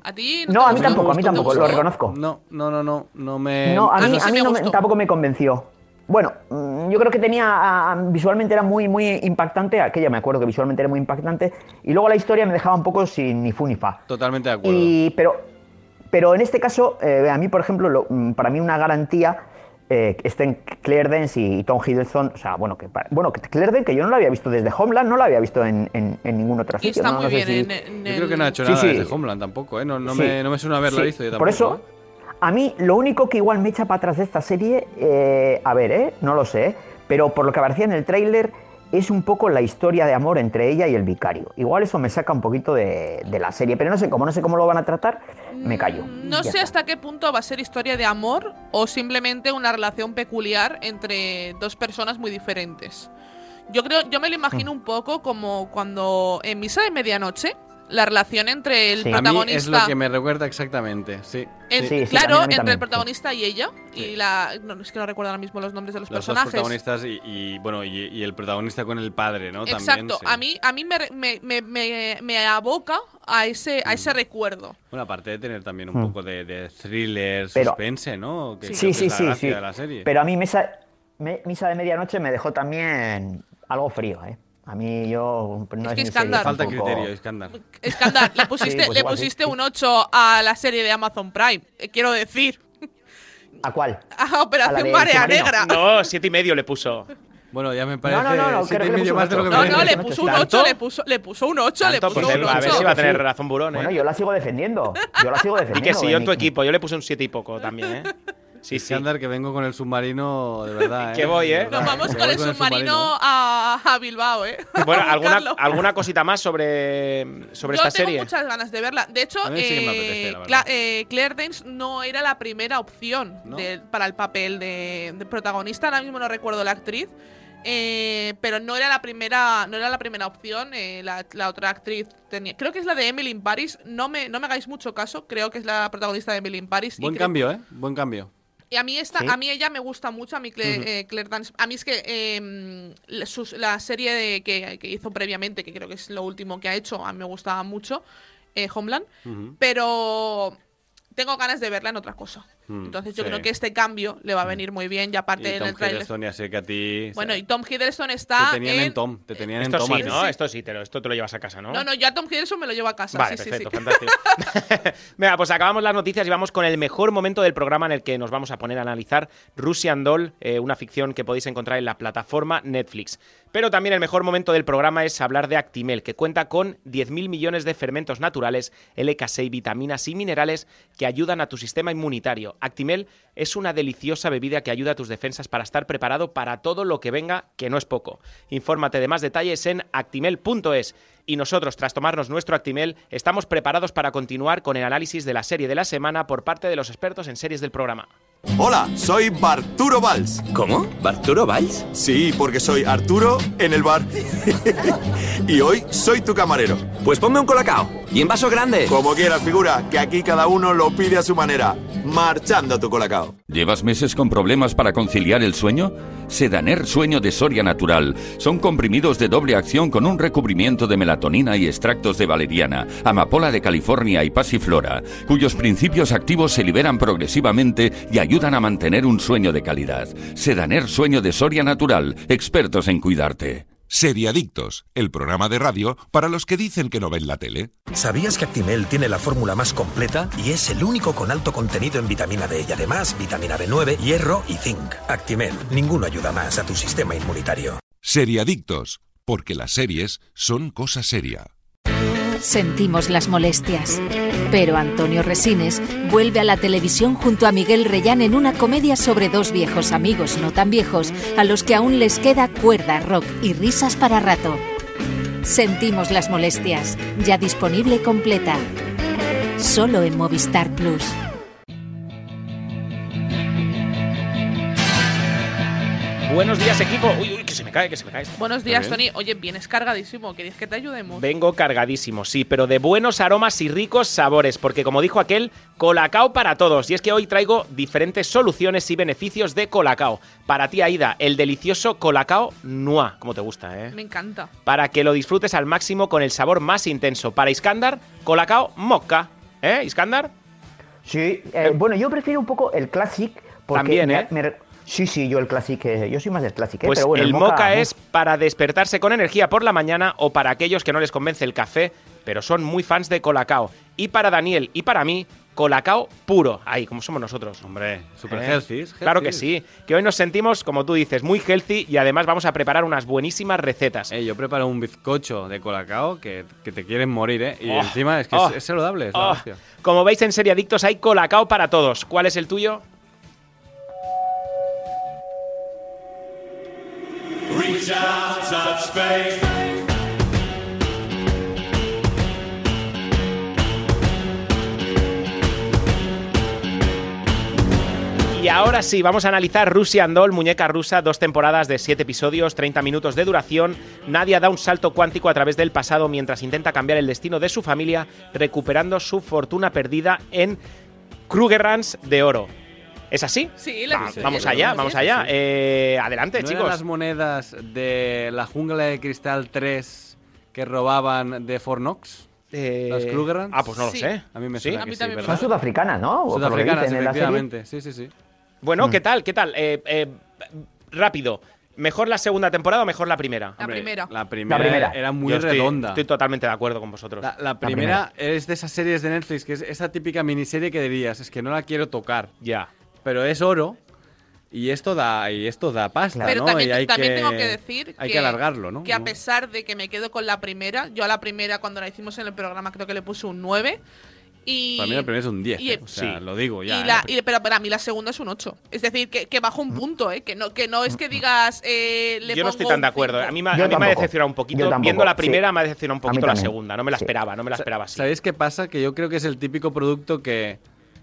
A ti No, a mí tampoco, a mí ¿te tampoco, lo reconozco. No, no, no, no, no me... No, a mí, no, a sí mí me no me- tampoco me convenció. Bueno, mm, yo creo que tenía, visualmente era muy, muy impactante, aquella me acuerdo que visualmente era muy impactante, y luego la historia me dejaba un poco sin ni fu ni fa. Totalmente de acuerdo. Y, pero, pero en este caso, eh, a mí, por ejemplo, lo- mm, para mí una garantía eh, estén Claire Dance y Tom Hiddleston, o sea, bueno, que, bueno, que Claire Dance, que yo no la había visto desde Homeland, no la había visto en, en, en ningún otro Y sitio. está ¿no? muy No sé bien si- en, en Yo creo que no ha hecho Sí, nada sí. desde Homeland tampoco, ¿eh? No, no, Sí. me, no me suena haberla Sí, visto yo tampoco. Por eso, ¿eh? a mí lo único que igual me echa para atrás de esta serie, eh, a ver, ¿eh? no lo sé, ¿eh? pero por lo que aparecía en el tráiler, es un poco la historia de amor entre ella y el vicario. Igual eso me saca un poquito de, de la serie, pero no sé cómo, no sé cómo lo van a tratar, me callo. Mm, No sé está. hasta qué punto va a ser historia de amor o simplemente una relación peculiar entre dos personas muy diferentes. Yo creo, yo me lo Mm. imagino un poco como cuando en Misa de Medianoche la relación entre el Sí. A mí protagonista es lo que me recuerda exactamente, sí. en- Sí, sí, claro, entre también, el protagonista y ella y la no, es que no recuerdo ahora mismo los nombres de los, Los personajes. protagonistas y, y, bueno y, y el protagonista con el padre, ¿no? Exacto, También, sí. a mí a mí me, re- me, me, me- me aboca a ese a Mm. ese recuerdo. Bueno, aparte de tener también un poco de, de thriller, Pero- suspense, ¿no? Que Sí, que sí, es la sí, gracia sí. de la serie. Pero a mí Misa, me- Misa de Medianoche me dejó también algo frío, ¿eh? A mí yo no Es es, que mi Iskandar. serie Falta tampoco- criterio, Iskandar. Escándalo, le pusiste, Sí, pues le igual sí, pusiste sí. un 8 a la serie de Amazon Prime. eh, quiero decir, ¿A cuál? a Operación Marea. Negra. No, siete y medio le puso. Bueno, ya me parece no, no, no, siete creo que y le medio puso más de lo que un No, no, le puso un ¿Tanto? 8, le puso, le puso un 8, le puso pues, un a ver si 8. va a tener razón Burón, ¿eh? Bueno, yo la sigo defendiendo. Yo la sigo y defendiendo. que si yo en tu equipo, yo le puse un 7 y poco también, ¿eh? Sí, sí. Iskandar, que vengo con el submarino de verdad. Que ¿eh? voy, ¿eh? Nos vamos que con voy el submarino a, a Bilbao, ¿eh? Bueno, ¿alguna. ¿alguna cosita más sobre, sobre Yo esta tengo serie? muchas ganas de verla. De hecho, sí que eh, apetece, Cla- eh, Claire Danes no era la primera opción ¿No? de- para el papel de, de protagonista. Ahora mismo no recuerdo la actriz. eh, pero no era la primera no era la primera opción eh, la, la otra actriz tenía creo que es la de Emily in Paris no me, no me hagáis mucho caso creo que es la protagonista de Emily in Paris Buen cambio, ¿eh? Buen cambio. Y a mí esta, Sí. a mí ella me gusta mucho, a mí Claire, Ujú. eh, Claire Danes. A mí es que eh, la, sus- la serie de- que, que hizo previamente, que creo que es lo último que ha hecho, a mí me gustaba mucho, eh, Homeland, pero tengo ganas de verla en otra cosa. Mm, Entonces yo sí. creo que este cambio le va a venir muy bien, y aparte Y en Tom el trailer. Hiddleston ya sé que a ti... Bueno, y Tom Hiddleston está Te tenían en, en... Tom, te tenían Esto en Tom. sí. ¿no? Esto sí, te lo, esto te lo llevas a casa, ¿no? No, no, yo a Tom Hiddleston me lo llevo a casa. Vale, sí, sí, perfecto, sí. fantástico. Venga, pues acabamos las noticias y vamos con el mejor momento del programa en el que nos vamos a poner a analizar Russian Doll, eh, una ficción que podéis encontrar en la plataforma Netflix. Pero también el mejor momento del programa es hablar de Actimel, que cuenta con 10.000 millones de fermentos naturales, LK6, vitaminas y minerales que ayudan a tu sistema inmunitario. Actimel es una deliciosa bebida que ayuda a tus defensas para estar preparado para todo lo que venga, que no es poco. Infórmate de más detalles en actimel.es. Y nosotros, tras tomarnos nuestro Actimel, estamos preparados para continuar con el análisis de la serie de la semana por parte de los expertos en series del programa. Hola, soy Barturo Valls. ¿Cómo? ¿Barturo Valls? Sí, porque soy Arturo en el bar. y hoy soy tu camarero. Pues ponme un colacao. Y en vaso grande. Como quieras, figura, que aquí cada uno lo pide a su manera. Marchando tu colacao. ¿Llevas meses con problemas para conciliar el sueño? Sedaner Sueño de Soria Natural. Son comprimidos de doble acción con un recubrimiento de melatonina y extractos de valeriana, amapola de California y pasiflora, cuyos principios activos se liberan progresivamente y ayudan a mantener un sueño de calidad. Sedaner Sueño de Soria Natural. Expertos en cuidarte. Seriadictos, el programa de radio para los que dicen que no ven la tele. ¿Sabías que Actimel tiene la fórmula más completa y es el único con alto contenido en vitamina D y además vitamina B9, hierro y zinc? Actimel, ninguno ayuda más a tu sistema inmunitario. Seriadictos, porque las series son cosa seria. Sentimos las molestias. Pero Antonio Resines vuelve a la televisión junto a Miguel Reyán en una comedia sobre dos viejos amigos no tan viejos a los que aún les queda cuerda, rock y risas para rato. Sentimos las molestias, ya disponible completa. Solo en Movistar Plus. Buenos días, equipo. Uy, uy, que se me cae, que se me cae. Buenos días. Tony. Oye, vienes cargadísimo. ¿Queréis que te ayudemos? Vengo cargadísimo, sí, pero de buenos aromas y ricos sabores, porque como dijo aquel, Colacao para todos. Y es que hoy traigo diferentes soluciones y beneficios de Colacao. Para ti, Aida, el delicioso Colacao Noir, como te gusta, ¿eh? Me encanta. Para que lo disfrutes al máximo con el sabor más intenso. Para Iskandar, Colacao Mocca. ¿Eh, Iskandar? Sí, eh, bueno, yo prefiero un poco el Classic. Porque También, me- ¿eh? me sí, sí, yo el Classic, eh, yo soy más del Classic, eh, Pues pero bueno, el Mocha, moca es para despertarse con energía por la mañana o para aquellos que no les convence el café, pero son muy fans de Colacao. Y para Daniel y para mí, Colacao puro. Ahí, como somos nosotros. Hombre, super ¿Eh? healthy. Claro que sí. Que hoy nos sentimos, como tú dices, muy healthy y además vamos a preparar unas buenísimas recetas. Eh, yo preparo un bizcocho de colacao que, que te quieren morir, ¿eh? Y Oh, encima es que oh, es, es saludable, es Oh, como veis en Serie Adictos hay Colacao para todos. ¿Cuál es el tuyo? Y ahora sí, vamos a analizar Russian Doll, muñeca rusa, dos temporadas de 7 episodios, 30 minutos de duración. Nadia da un salto cuántico a través del pasado mientras intenta cambiar el destino de su familia, recuperando su fortuna perdida en Krugerrands de oro. ¿Es así? Sí, la Va- sí, vamos allá, vamos sí. allá. Eh, adelante, ¿No chicos. eran las monedas de la jungla de cristal 3 que robaban de Fornox? Eh, ¿Las Krugerrands? Ah, pues no lo Sí. sé. A mí me ¿Sí? suena A mí que sí, me Son sudafricanas, ¿no? Sudafricanas, efectivamente. Sí, sí, sí. Bueno, Mm. ¿qué tal? ¿Qué tal? Eh, eh, rápido. ¿Mejor la segunda temporada o mejor la primera? La primera. La primera, La primera. era muy estoy- redonda. Estoy totalmente de acuerdo con vosotros. La, la primera es de esas series de Netflix, que es esa típica miniserie que dirías, es que no la quiero tocar. Ya. Pero es oro Y esto da, y esto da pasta, Pero ¿no? también, y hay también que, tengo que decir hay que, alargarlo, ¿no? que a pesar de que me quedo con la primera, yo a la primera cuando la hicimos en el programa creo que le puse un 9. Y, Para mí la primera es un 10, y- ¿eh? o sea, sí. lo digo ya. y ¿eh? la- y- pero para mí la segunda es un 8. Es decir, que, que bajo un punto, ¿eh? Que no, que no es que digas. Eh, le Yo no estoy tan de acuerdo. A mí, me- a mí me ha decepcionado un poquito. tampoco, Viendo la sí. primera me ha decepcionado un poquito la segunda. No me la Sí. esperaba, no me la esperaba así. ¿Sabéis qué pasa? Que yo creo que es el típico producto que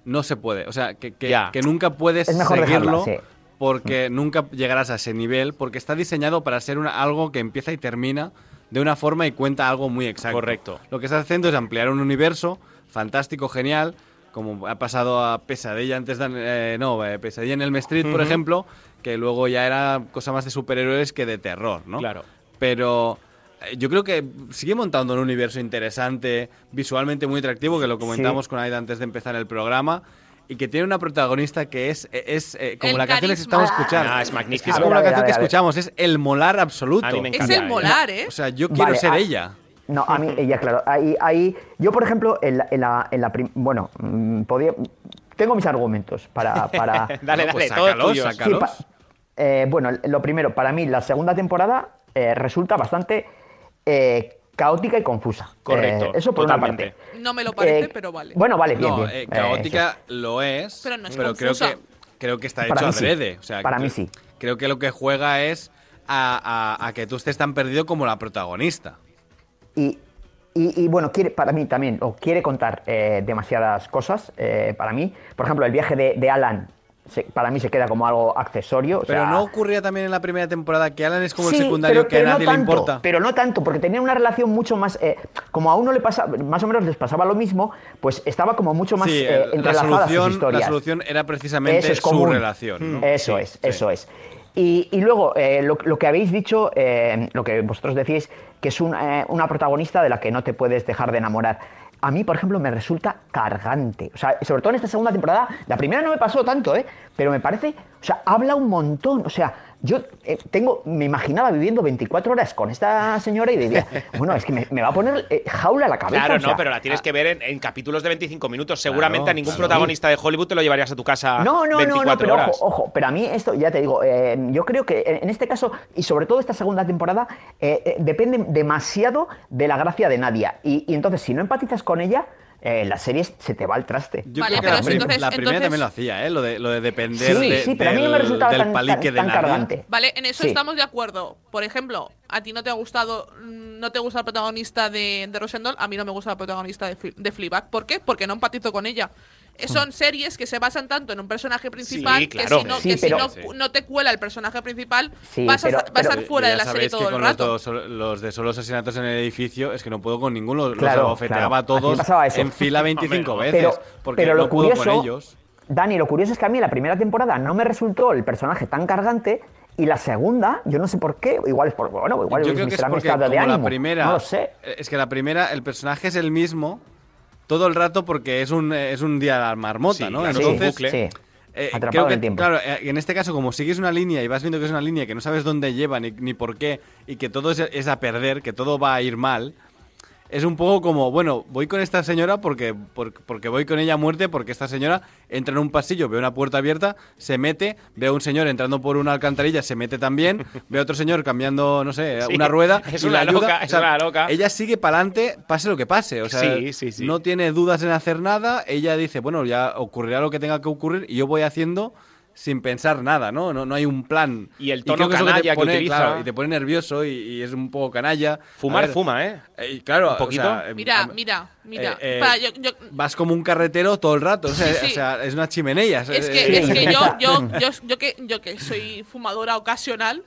no se puede. O sea, que, que, Ya. que nunca puedes Es mejor seguirlo dejarla, sí. porque nunca llegarás a ese nivel, porque está diseñado para ser una, algo que empieza y termina de una forma y cuenta algo muy exacto. Correcto. Lo que estás haciendo es ampliar un universo fantástico, genial, como ha pasado a Pesadilla antes de... eh, no, eh, Pesadilla en el Street, por ejemplo, que luego ya era cosa más de superhéroes que de terror, ¿no? Claro. Pero yo creo que sigue montando un universo interesante, visualmente muy atractivo, que lo comentamos con Aida antes de empezar el programa, y que tiene una protagonista que es, es eh, como El la canción que carisma. estamos escuchando. Ah, es magnífico. Es A como ver, la ver, canción que escuchamos, es el molar absoluto. A mí me Es el molar, ¿eh? O sea, yo quiero Vale, ser ah, ella. No, a mí, ella, claro. Ahí, ahí, yo, por ejemplo, en la, en la, en la prim- bueno, mm, podía, tengo mis argumentos para... para dale, dale, Pues todo sácalos, tuyo. sácalos. Sí, pa- eh, bueno, lo primero, para mí la segunda temporada eh, resulta bastante eh, caótica y confusa. Correcto, Eh, eso por totalmente. una parte. No me lo parece, Eh, pero vale. Bueno, vale, bien, No, bien. eh, Eh, caótica lo es, Pero no es creo confusa. que creo que está Para hecho sí. adrede. O sea, Para que- mí sí. Creo que lo que juega es a, a- a que tú estés tan perdido como la protagonista. Y, y- y, bueno, quiere, para mí también, o quiere contar eh, demasiadas cosas, eh, para mí. Por ejemplo, el viaje de, de Alan, se- para mí se queda como algo accesorio. o Pero no ocurría también en la primera temporada que Alan es como Sí, el secundario pero- que a pero no nadie le tanto, importa. Pero no tanto, porque tenía una relación mucho más. eh, como a uno le pasa, más o menos les pasaba lo mismo, pues estaba como mucho más Sí, eh, la, entrelazada sus solución, historias. la solución era precisamente es su común. relación. ¿no? Eso Sí, es, eso es. Y, y luego, eh, lo, lo que habéis dicho, eh, lo que vosotros decís, que es un, una protagonista de la que no te puedes dejar de enamorar. A mí, por ejemplo, me resulta cargante. O sea, sobre todo en esta segunda temporada, la primera no me pasó tanto, ¿eh? Pero me parece, o sea, habla un montón. O sea, yo eh, tengo, me imaginaba viviendo 24 horas con esta señora y diría, bueno, es que me, me va a poner eh, jaula a la cabeza. Claro, o sea, no, pero la tienes que ver en, en capítulos de 25 minutos. Seguramente Claro, a ningún claro. protagonista de Hollywood te lo llevarías a tu casa No, no, 24 no, no, pero horas. ojo, ojo, pero a mí esto, ya te digo, eh, yo creo que en este caso, y sobre todo esta segunda temporada, eh, depende demasiado de la gracia de Nadia. Y, y entonces, si no empatizas con ella, eh, la serie se te va al traste. Yo Vale, creo que pero la, prim- entonces- la primera entonces- también lo hacía, ¿eh? Lo de, lo de depender Sí, de- sí, pero a mí no me del- resultaba del tan, tan, palique de nadie. cargante. Vale, en eso Sí. estamos de acuerdo. Por ejemplo, a ti no te ha gustado, mm, no te gusta el protagonista de, de Rosendal, a mí no me gusta el protagonista de, de Fleabag. ¿Por qué? Porque no empatizo con ella. Eh, Son series que se basan tanto en un personaje principal Sí, que claro. si no, Sí, que si pero- no, Sí. no te cuela el personaje principal, Sí, vas, a, pero- vas a pero- estar fuera de la serie que todo el rato. Los, dos- los de solo asesinatos en el edificio es que no puedo con ninguno. Los Claro, abofeteaba claro. a todos en fila 25 Hombre, veces. Pero, porque pero lo no puedo curioso, con ellos. Dani, lo curioso es que a mí la primera temporada no me resultó el personaje tan cargante y la segunda, yo no sé por qué, igual es por, bueno, igual Yo es creo que es porque estado de como la ánimo, primera, no lo sé. es que la primera, el personaje es el mismo todo el rato porque es un, es un día a la marmota, Sí, ¿no? claro, Sí, Entonces, bucle. sí. Eh, Atrapado creo en que, el tiempo. claro, eh, en este caso, como sigues una línea y vas viendo que es una línea que no sabes dónde lleva ni, ni por qué y que todo es, es a perder, que todo va a ir mal, es un poco como, bueno, voy con esta señora porque, por- porque voy con ella a muerte, porque esta señora entra en un pasillo, ve una puerta abierta, se mete, ve a un señor entrando por una alcantarilla, se mete también, ve a otro señor cambiando, no sé, Sí, una rueda. es una ayuda. loca, O es sea, una loca. Ella sigue para adelante, pase lo que pase. O sea, Sí, sí, sí. no tiene dudas en hacer nada. Ella dice, bueno, ya ocurrirá lo que tenga que ocurrir y yo voy haciendo sin pensar nada, ¿no? No, no hay un plan. Y el tono que te canalla que pone, utiliza. claro, y te pone nervioso y, y es un poco canalla. Fumar, ver, fuma, ¿eh? eh, y claro, ¿Un poquito? o sea, eh, Mira, mira, mira. eh, eh, yo- yo- Vas como un carretero todo el rato. O sea, Sí, sí. o sea, es una chimenea. Es eh, que, eh, es que yo, yo, yo, yo que, yo que soy fumadora ocasional,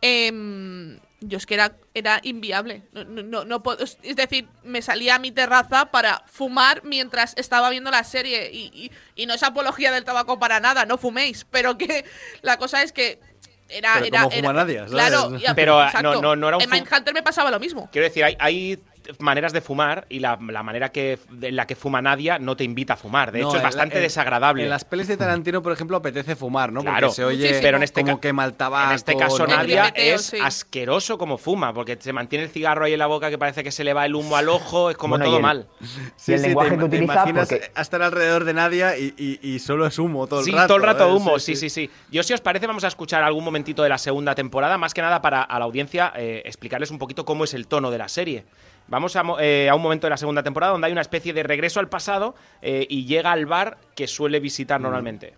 em, yo es que era, era inviable. No, no, no, puedo- es decir, me salía a mi terraza para fumar mientras estaba viendo la serie. Y, y- y no es apología del tabaco para nada, no fuméis. Pero que la cosa es que era. Pero era, como fuma era- nadie, ¿sabes? Claro, ya, Pero, no- no- no era un En Mindhunter me pasaba lo mismo. Quiero decir, hay, hay maneras de fumar y la, la manera que, en la que fuma Nadia no te invita a fumar. De No, hecho, es bastante en- desagradable. En las pelis de Tarantino, por ejemplo, apetece fumar, ¿no? Claro, Porque se oye pero en este como quema el tabaco. En este caso, ¿no? Nadia es sí. asqueroso como fuma, porque se mantiene el cigarro ahí en la boca que parece que se le va el humo al ojo, es como Bueno, todo el- mal. y el lenguaje te, que te utiliza, imaginas porque- a estar alrededor de Nadia y, y- y solo es humo todo el sí, rato. todo el rato ¿eh? humo, sí, sí, sí. Yo, si os parece, vamos a escuchar algún momentito de la segunda temporada, más que nada para a la audiencia eh, explicarles un poquito cómo es el tono de la serie. Vamos a, eh, a un momento de la segunda temporada donde hay una especie de regreso al pasado eh, y llega al bar que suele visitar normalmente.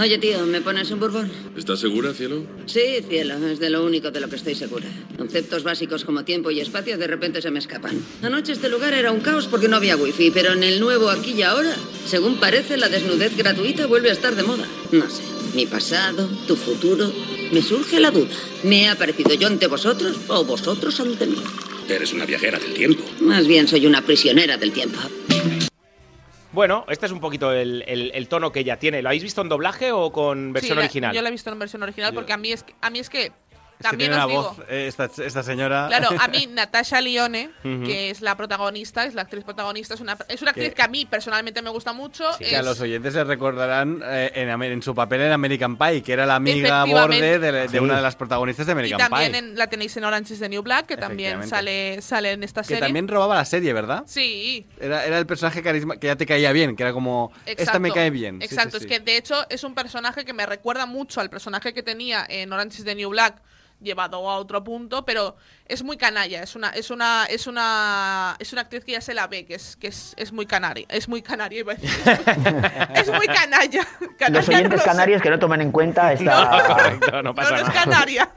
Oye, tío, ¿me pones un bourbon? ¿Estás segura, cielo? Sí, cielo, es de lo único de lo que estoy segura. Conceptos básicos como tiempo y espacio de repente se me escapan. Anoche este lugar era un caos porque no había wifi, pero en el nuevo aquí y ahora, según parece, la desnudez gratuita vuelve a estar de moda. No sé, mi pasado, tu futuro. Me surge la duda. ¿Me ha parecido yo ante vosotros o vosotros ante mí? Eres una viajera del tiempo. Más bien soy una prisionera del tiempo. Bueno, este es un poquito el, el- el tono que ella tiene. ¿Lo habéis visto en doblaje o con versión Sí, la- original? Yo la he visto en versión original porque a mí es que, a mí es que Es que también tiene os una digo, voz, eh, esta, esta señora. Claro, a mí Natasha Lione, Ujú. que es la protagonista, es la actriz protagonista, es una, es una actriz Que- que a mí personalmente me gusta mucho. Que a es- los oyentes se recordarán eh, en, Amer- en su papel en American Pie, que era la amiga Efectivamente. borde de, de Sí. una de las protagonistas de y American también Pie. en- la tenéis en Orange is the New Black, que también Efectivamente. sale, sale en esta Que serie. también robaba la serie, ¿verdad? Sí, Era, era el personaje carisma que ya te caía bien, que era como, esta Exacto, me cae bien. Sí, sí, Exacto, sí. es que de hecho es un personaje que me recuerda mucho al personaje que tenía en Orange is the New Black llevado a otro punto, pero es muy canalla, es una es una es una es una actriz que ya se la ve que es que es, es muy canaria, es muy canaria iba a decir. es muy canalla. Canalla Los no oyentes canarios que no tomen en cuenta esta... No No, pasa no es nada. canaria.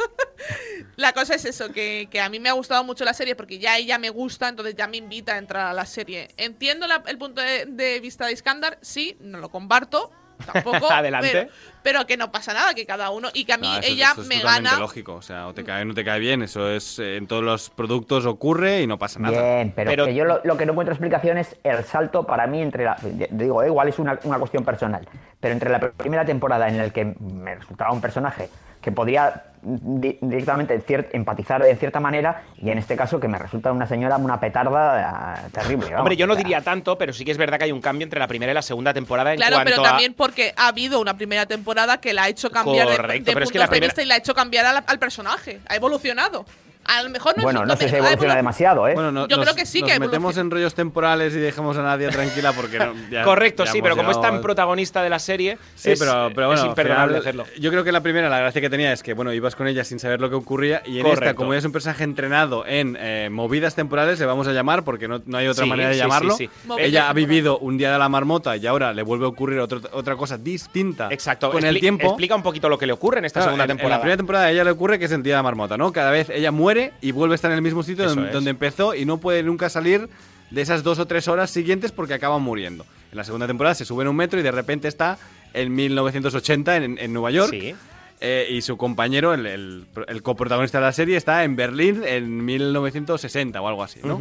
La cosa es eso, que, que a mí me ha gustado mucho la serie porque ya ella me gusta, entonces ya me invita a entrar a la serie. Entiendo la- el punto de, de vista de Iskandar, sí, no lo comparto, tampoco. Adelante. Pero, pero que no pasa nada, que cada uno. Y que a mí No, eso- ella eso es me gana. lógico. O sea, o te cae o no te cae bien. Eso es eh, en todos los productos ocurre y no pasa nada. Bien, pero, que yo lo, lo que no encuentro explicación es el salto para mí entre la. Digo, eh, igual es una, una cuestión personal, pero entre la primera temporada en la que me resultaba un personaje que podía di- directamente empatizar en cierta manera y en este caso que me resulta una señora una petarda eh, terrible. vamos. Hombre, yo no diría tanto, pero sí que es verdad que hay un cambio entre la primera y la segunda temporada en Claro, cuanto pero a... también porque ha habido una primera temporada que la ha hecho cambiar de- Correcto, de, pero es que la de primera- vista y la ha hecho cambiar al, al personaje. Ha evolucionado. A lo mejor no Bueno, es no sé si evoluciona evolu- demasiado, ¿eh? Bueno, no- Yo nos, creo que sí nos que metemos en rollos temporales y dejamos a Nadia tranquila porque no, ya- Correcto, ya sí, pero como es tan protagonista de la serie, Sí, es, pero, pero bueno, es imperdonable final, hacerlo. Yo creo que la primera, la gracia que tenía es que, bueno, ibas con ella sin saber lo que ocurría y en esta, como ella es un personaje entrenado en eh, movidas temporales, le vamos a llamar porque no, no hay otra Sí, manera de sí, llamarlo. sí, sí. Movidas Ella ha vivido un día de la marmota y ahora le vuelve a ocurrir otro- otra cosa distinta Exacto. con el tiempo. Explica un poquito lo que le ocurre en esta Claro, segunda en- en temporada. la primera temporada a ella le ocurre que es el día de la marmota, ¿no? Cada vez ella muere y vuelve a estar en el mismo sitio donde, donde empezó y no puede nunca salir de esas dos o tres horas siguientes porque acaban muriendo. En la segunda temporada se sube en un metro y de repente está en 1980 en, en Nueva York. Sí. eh, y su compañero, el, el- el coprotagonista de la serie, está en Berlín en 1960 o algo así, ¿no?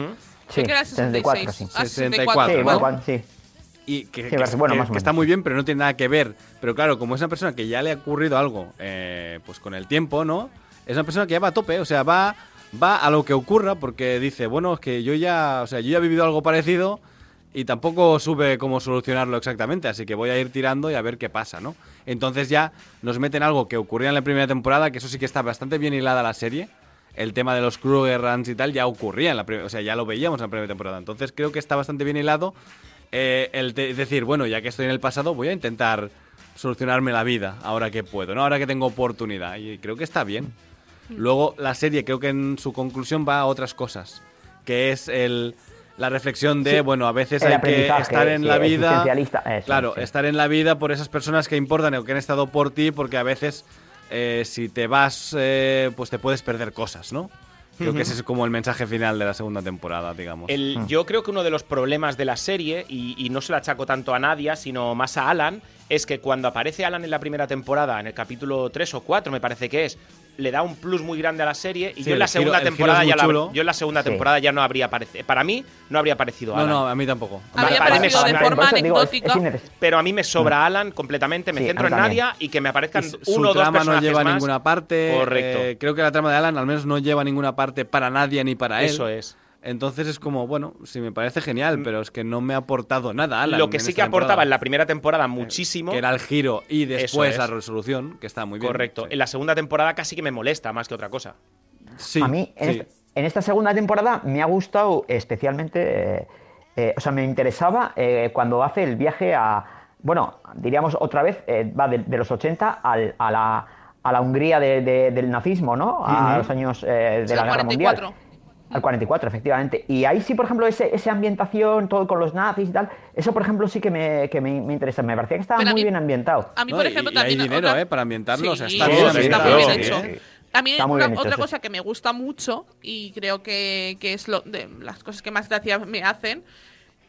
Sí, Creo que era 64, sí. 66. Ah, 64, Sí, ¿no? bueno, sí. Y que, Sí, que- bueno, que- más que está muy bien, pero no tiene nada que ver. Pero claro, como es una persona que ya le ha ocurrido algo, eh, pues con el tiempo, ¿no? Es una persona que ya va a tope, o sea, va, va a lo que ocurra porque dice, bueno, es que yo ya, o sea, yo ya he vivido algo parecido y tampoco sube cómo solucionarlo exactamente, así que voy a ir tirando y a ver qué pasa, ¿no? Entonces ya nos meten algo que ocurría en la primera temporada, que eso sí que está bastante bien hilada la serie. El tema de los Kruger Runs y tal ya ocurría en la primera, o sea, ya lo veíamos en la primera temporada. Entonces creo que está bastante bien hilado eh, el te- decir, bueno, ya que estoy en el pasado, voy a intentar solucionarme la vida ahora que puedo, ¿no? Ahora que tengo oportunidad. Y creo que está bien. Luego la serie creo que en su conclusión va a otras cosas, que es el la reflexión de, Sí, bueno, a veces el hay que estar en sí, la vida, eso, claro, sí. estar en la vida por esas personas que importan o que han estado por ti, porque a veces eh, si te vas, eh, pues te puedes perder cosas, ¿no? Creo que ese es como el mensaje final de la segunda temporada, digamos. El- Hmm. Yo creo que uno de los problemas de la serie, y, y no se lo achaco tanto a Nadia, sino más a Alan, es que cuando aparece Alan en la primera temporada, en el capítulo 3 o 4 me parece que es, le da un plus muy grande a la serie y Sí, yo en la segunda giro temporada ya la- yo en la segunda Sí. temporada ya no habría aparecido. Para mí no habría aparecido no, Alan. no, a mí tampoco. Para de forma anecdótica. Pero a mí me sobra Alan completamente, me Sí, centro en. Nadia y que me aparezcan su uno o dos trama no personajes lleva a ninguna parte. Correcto. eh, creo que la trama de Alan al menos no lleva a ninguna parte para nadie ni para él. Eso es. Entonces es como, bueno, sí me parece genial, pero es que no me ha aportado nada. Alan, Lo que sí que aportaba temporada. en la primera temporada muchísimo. Que era el giro y después la es. resolución, que está muy bien. Correcto. En la segunda temporada casi que me molesta más que otra cosa. a mí, en, esta, en esta segunda temporada, me ha gustado especialmente. eh, eh, o sea, me interesaba eh, cuando hace el viaje a. Bueno, diríamos otra vez, eh, va de, de los 80 al- a, la, a la Hungría de- de- del nazismo, ¿no? A los años eh, de Sí, la al Guerra 44. Mundial. Al 44, efectivamente. Y ahí sí, por ejemplo, ese, esa ambientación, todo con los nazis y tal, eso, por ejemplo, sí que me, que me, me interesa. Me parecía que estaba Pero muy mí- bien ambientado. A mí, No, por y- ejemplo, y hay también. dinero, otra- ¿eh? Para ambientarlo, o sea, Sí, está sí, bien está muy bien sí, hecho. A mí Está muy otra, bien hecho, otra sí. cosa que me gusta mucho y creo que, que es lo de las cosas que más gracia me hacen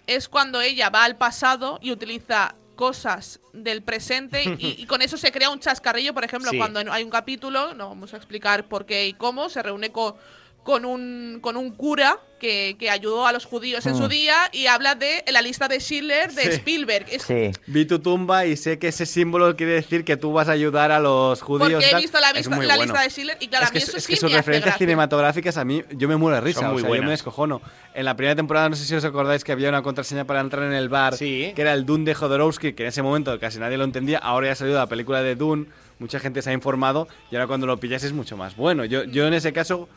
es cuando ella va al pasado y utiliza cosas del presente y, y con eso se crea un chascarrillo, por ejemplo, Sí. cuando hay un capítulo, no vamos a explicar por qué y cómo, se reúne con, con, un, con un cura que, que ayudó a los judíos en Mm. su día y habla de la lista de Schiller de Sí. Spielberg. Es Vi tu tumba y sé que ese símbolo quiere decir que tú vas a ayudar a los judíos. porque he visto la, vista- la bueno. lista de Schiller y claro, es a que, mí eso es sí que sus me referencias cinematográficas a mí yo me muero de risa, Son muy o sea, yo me descojono. En la primera temporada no sé si os acordáis que había una contraseña para entrar en el bar, que era el Dune de Jodorowsky, que en ese momento casi nadie lo entendía, ahora ya ha salido la película de Dune, mucha gente se ha informado y ahora cuando lo pillas es mucho más bueno. Yo, yo en ese caso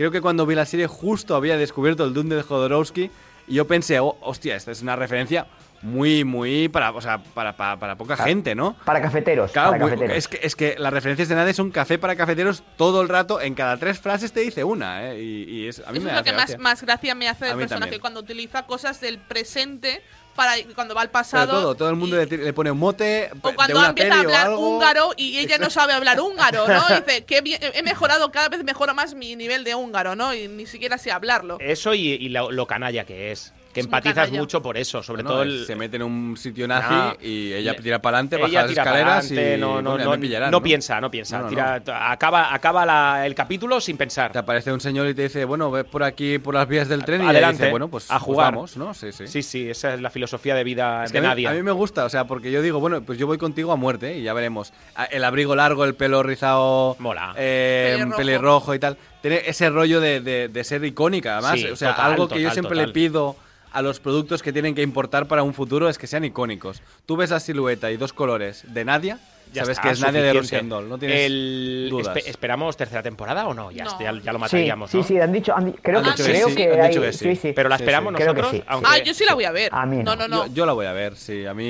creo que cuando vi la serie justo había descubierto el Dune de Jodorowsky y yo pensé, oh, hostia, esta es una referencia muy, muy para, o sea, para, para, para poca Para- gente, ¿no? Para cafeteros. Claro, para muy- cafeteros. es, que, es que las referencias de nadie son café para cafeteros todo el rato. En cada tres frases te dice una, ¿eh? Y, y es, a mí Eso me es lo hace que más, gracia. más gracia me hace del personaje, también. cuando utiliza cosas del presente para cuando va al Pero pasado. todo, todo el mundo le, le pone un mote O de cuando una empieza a hablar algo. húngaro y ella no sabe hablar húngaro, ¿no? Y dice, que he mejorado, cada vez mejora más mi nivel de húngaro, ¿no? Y ni siquiera sé hablarlo. Eso y, y lo, lo canalla que es. Que empatizas mucho por eso, sobre No, todo el. se mete en un sitio nazi Ah, y ella tira para adelante, baja las escaleras y no, no, bueno, no, pillarán, no piensa, no piensa. No, no, tira- Acaba, acaba la- el capítulo sin pensar. Te aparece un señor y te dice, bueno, ve por aquí, por las vías del tren y ella Adelante, dice, bueno, pues a pues jugar. vamos, ¿no? Sí, sí. Sí, sí, esa es la filosofía de vida Es de que a, mí, nadie. a mí me gusta, o sea, porque yo digo, bueno, pues yo voy contigo a muerte y ya veremos. A- El abrigo largo, el pelo rizado, Mola. eh, Pelirrojo. pelirrojo y tal. Tiene ese rollo de, de- de ser icónica, además. Sí, o sea, total, algo que yo siempre total. le pido a los productos que tienen que importar para un futuro es que sean icónicos. Tú ves la silueta y dos colores de Nadia, Ya sabes está, que es Nadia de. Russian Doll, no tienes El- dudas. espe- ¿Esperamos tercera temporada o no? Ya, No. está, ya, ya lo Sí, mataríamos, sí, ¿no? sí, han dicho, han di- creo, Han que, dicho que creo sí, que han hay, dicho que sí. sí. Pero la Sí, esperamos sí. Creo que nosotros. sí. aunque- Ah, yo sí la voy a ver. A mí no. no, no, no. Yo, yo la voy a ver, sí. A mí.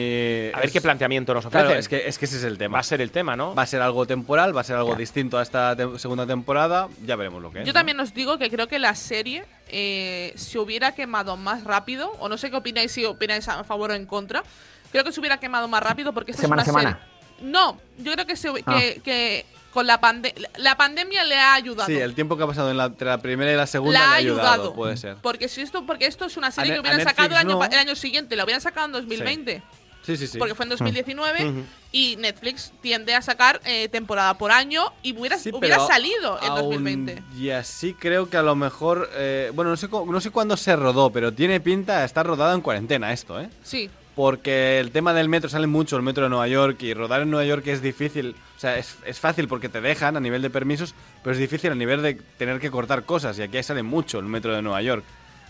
A ver es- qué planteamiento nos ofrecen. Claro, es que, es que ese es el tema. Va a ser el tema, ¿no? Va a ser algo temporal, va a ser algo distinto a esta te- segunda temporada. Ya veremos lo que es. Yo ¿no? también os digo que creo que la serie eh, se hubiera quemado más rápido, o no sé qué opináis, si opináis a favor o en contra. Creo que se hubiera quemado más rápido porque esta Semana es una semana. serie. No, yo creo que, se- Ah. que, que con la pandemia. La pandemia le ha ayudado. Sí, el tiempo que ha pasado en la- entre la primera y la segunda la le ha ayudado, ayudado. puede ser. Porque si esto, porque esto es una serie A que hubieran sacado el año, pa- no. el año siguiente, lo hubieran sacado en 2020. Sí, sí, sí. Porque fue en 2019 Ujú. y Netflix tiende a sacar eh, temporada por año y hubiera, Sí, salido en aún 2020. Y así creo que a lo mejor. eh, bueno, no sé, no sé cuándo se rodó, pero tiene pinta de estar rodado en cuarentena esto, ¿eh? Sí. Porque el tema del metro sale mucho, el metro de Nueva York, y rodar en Nueva York es difícil. O sea, es, es fácil porque te dejan a nivel de permisos, pero es difícil a nivel de tener que cortar cosas. Y aquí sale mucho el metro de Nueva York.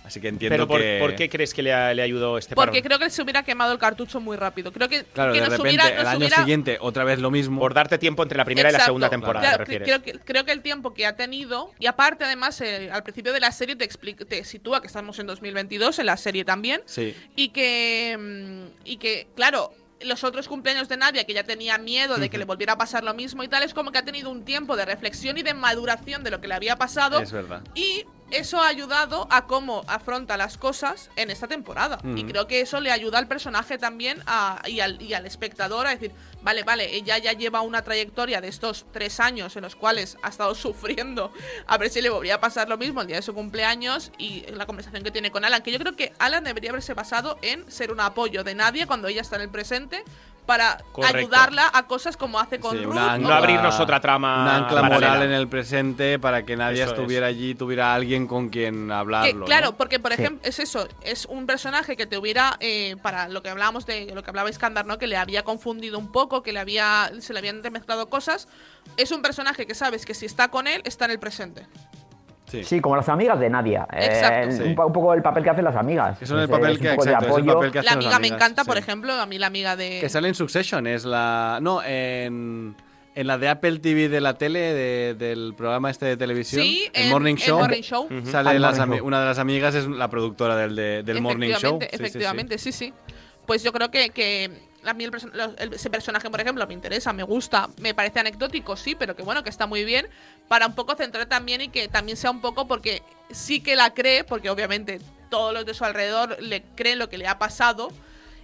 Así que entiendo Pero por, que. ¿por qué crees que le, ha- le ayudó este Porque parón? creo que se hubiera quemado el cartucho muy rápido. Creo que, Claro, que de nos repente, hubiera, el año hubiera- siguiente, otra vez lo mismo. Por darte tiempo entre la primera y la segunda temporada, Claro, te que, creo que el tiempo que ha tenido, y aparte además eh, al principio de la serie te, explica, te sitúa que estamos en 2022, en la serie también, Sí. y que, mm, y que claro, los otros cumpleaños de Nadia, que ya tenía miedo de que le volviera a pasar lo mismo y tal, es como que ha tenido un tiempo de reflexión y de maduración de lo que le había pasado. Es verdad. Y eso ha ayudado a cómo afronta las cosas en esta temporada. Y creo que eso le ayuda al personaje también a- y, al, y al espectador a decir, vale, vale, ella ya lleva una trayectoria de estos tres años en los cuales ha estado sufriendo a ver si le volvería a pasar lo mismo el día de su cumpleaños y la conversación que tiene con Alan, que yo creo que Alan debería haberse basado en ser un apoyo de nadie cuando ella está en el presente para Correcto. ayudarla a cosas como hace con Sí, Ruth. ancla- No abrirnos otra trama Una ancla paralela. moral en el presente para que nadie Eso es. estuviera allí y tuviera alguien con quien Que, hablarlo. claro, ¿no? porque por Sí. ejemplo, es eso, es un personaje que te hubiera, eh, para lo que hablábamos de lo que hablaba Iskandar, ¿no? Que le había confundido un poco, que le había, se le habían mezclado cosas. Es un personaje que sabes que si está con él, está en el presente. Sí, como las amigas de Nadia. Eh, Exacto. el- Sí. un, po- un poco el papel que hacen las amigas. Que son el Es- papel es un que- exacto, es el papel que hacen La las amiga me encanta, sí. por ejemplo, a mí la amiga de... Que sale en Succession, es la. No, en. En la de Apple TV de la tele, de- del programa este de televisión, Sí, el en- Morning el Show. Morning Show. Sale Ah, el las Show. una de las amigas es la productora del, de- del Morning Show. Efectivamente, Sí, sí, sí. efectivamente, sí, sí. Pues yo creo que, que a mí el el- ese personaje, por ejemplo, me interesa, me gusta, me parece anecdótico, sí, pero que bueno, que está muy bien para un poco centrar también y que también sea un poco porque sí que la cree, porque obviamente todos los de su alrededor le creen lo que le ha pasado.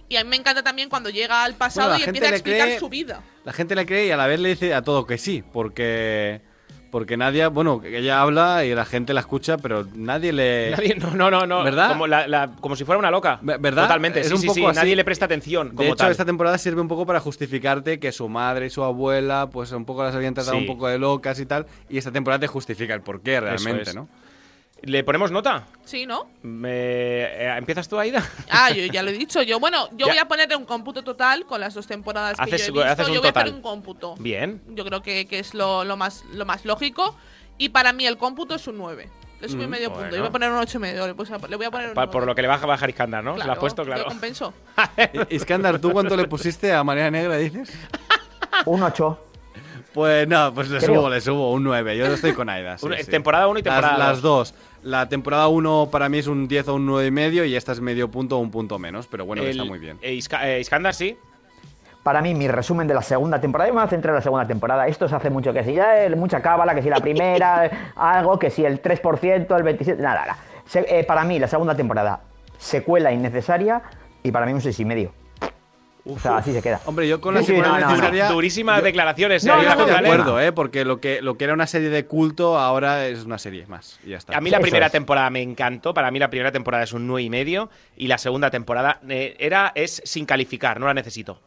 Y a mí me encanta también cuando llega al pasado y empieza a explicar cree- su vida. La gente le cree y a la vez le dice a todo que sí, porque. Porque nadie, bueno, ella habla y la gente la escucha, pero nadie le. Nadie- no, no, no, no. ¿Verdad? Como, la- la- como si fuera una loca. ¿Verdad? Totalmente, Es sí, un sí, poco sí. así. Nadie le presta atención. Como De hecho, tal. esta temporada sirve un poco para justificarte que su madre y su abuela, pues un poco las habían tratado Sí. un poco de locas y tal. Y esta temporada te justifica el porqué realmente, es. ¿no? ¿Le ponemos nota? Sí, ¿no? Me- eh, ¿Empiezas tú, Aida? Ah, yo ya lo he dicho. Yo, bueno, yo Ya. voy a poner un cómputo total con las dos temporadas que Haces- yo he visto. haces un yo voy a hacer total. un cómputo. Bien. Yo creo que, que es lo, lo más, lo más lógico. Y para mí el cómputo es un 9. Le subí Mm, medio punto. bueno. Yo voy a poner un 8 y medio. Le, voy a poner un por 9. lo que le baja a bajar Iskandar, ¿no? Se lo Claro, has puesto, claro. compenso. I- Iskandar, ¿tú cuánto le pusiste a María Negra, dices? Un 8. Pues no, pues le Creo. subo, le subo un 9. Yo estoy con Aida. sí, Una- sí. temporada uno y temporada las, las dos. dos. La temporada 1 para mí es un 10 o un 9 y medio y esta es medio punto o un punto menos, pero bueno, El- está muy bien. eh, Iska- eh, Iskandar, sí. Para mí, mi resumen de la segunda temporada, yo me voy a centrar en la segunda temporada. Esto se hace mucho que si ya eh, mucha cábala, que si la primera, eh, algo, que si el 3%, el 27%, nada, nada. Se- eh, para mí, la segunda temporada, secuela innecesaria y para mí un 6,5. O sea, así se queda. Hombre, yo con la Sí, sí, secuela no, no, no. necesaria- Durísimas yo- declaraciones, No, no, Aida no, Estoy de acuerdo, ¿eh? Porque lo que, lo que era una serie de culto ahora es una serie más. Y ya está. A mí la primera es. temporada me encantó. Para mí la primera temporada es un 9 y medio y la segunda temporada eh, era es sin calificar, no la necesito.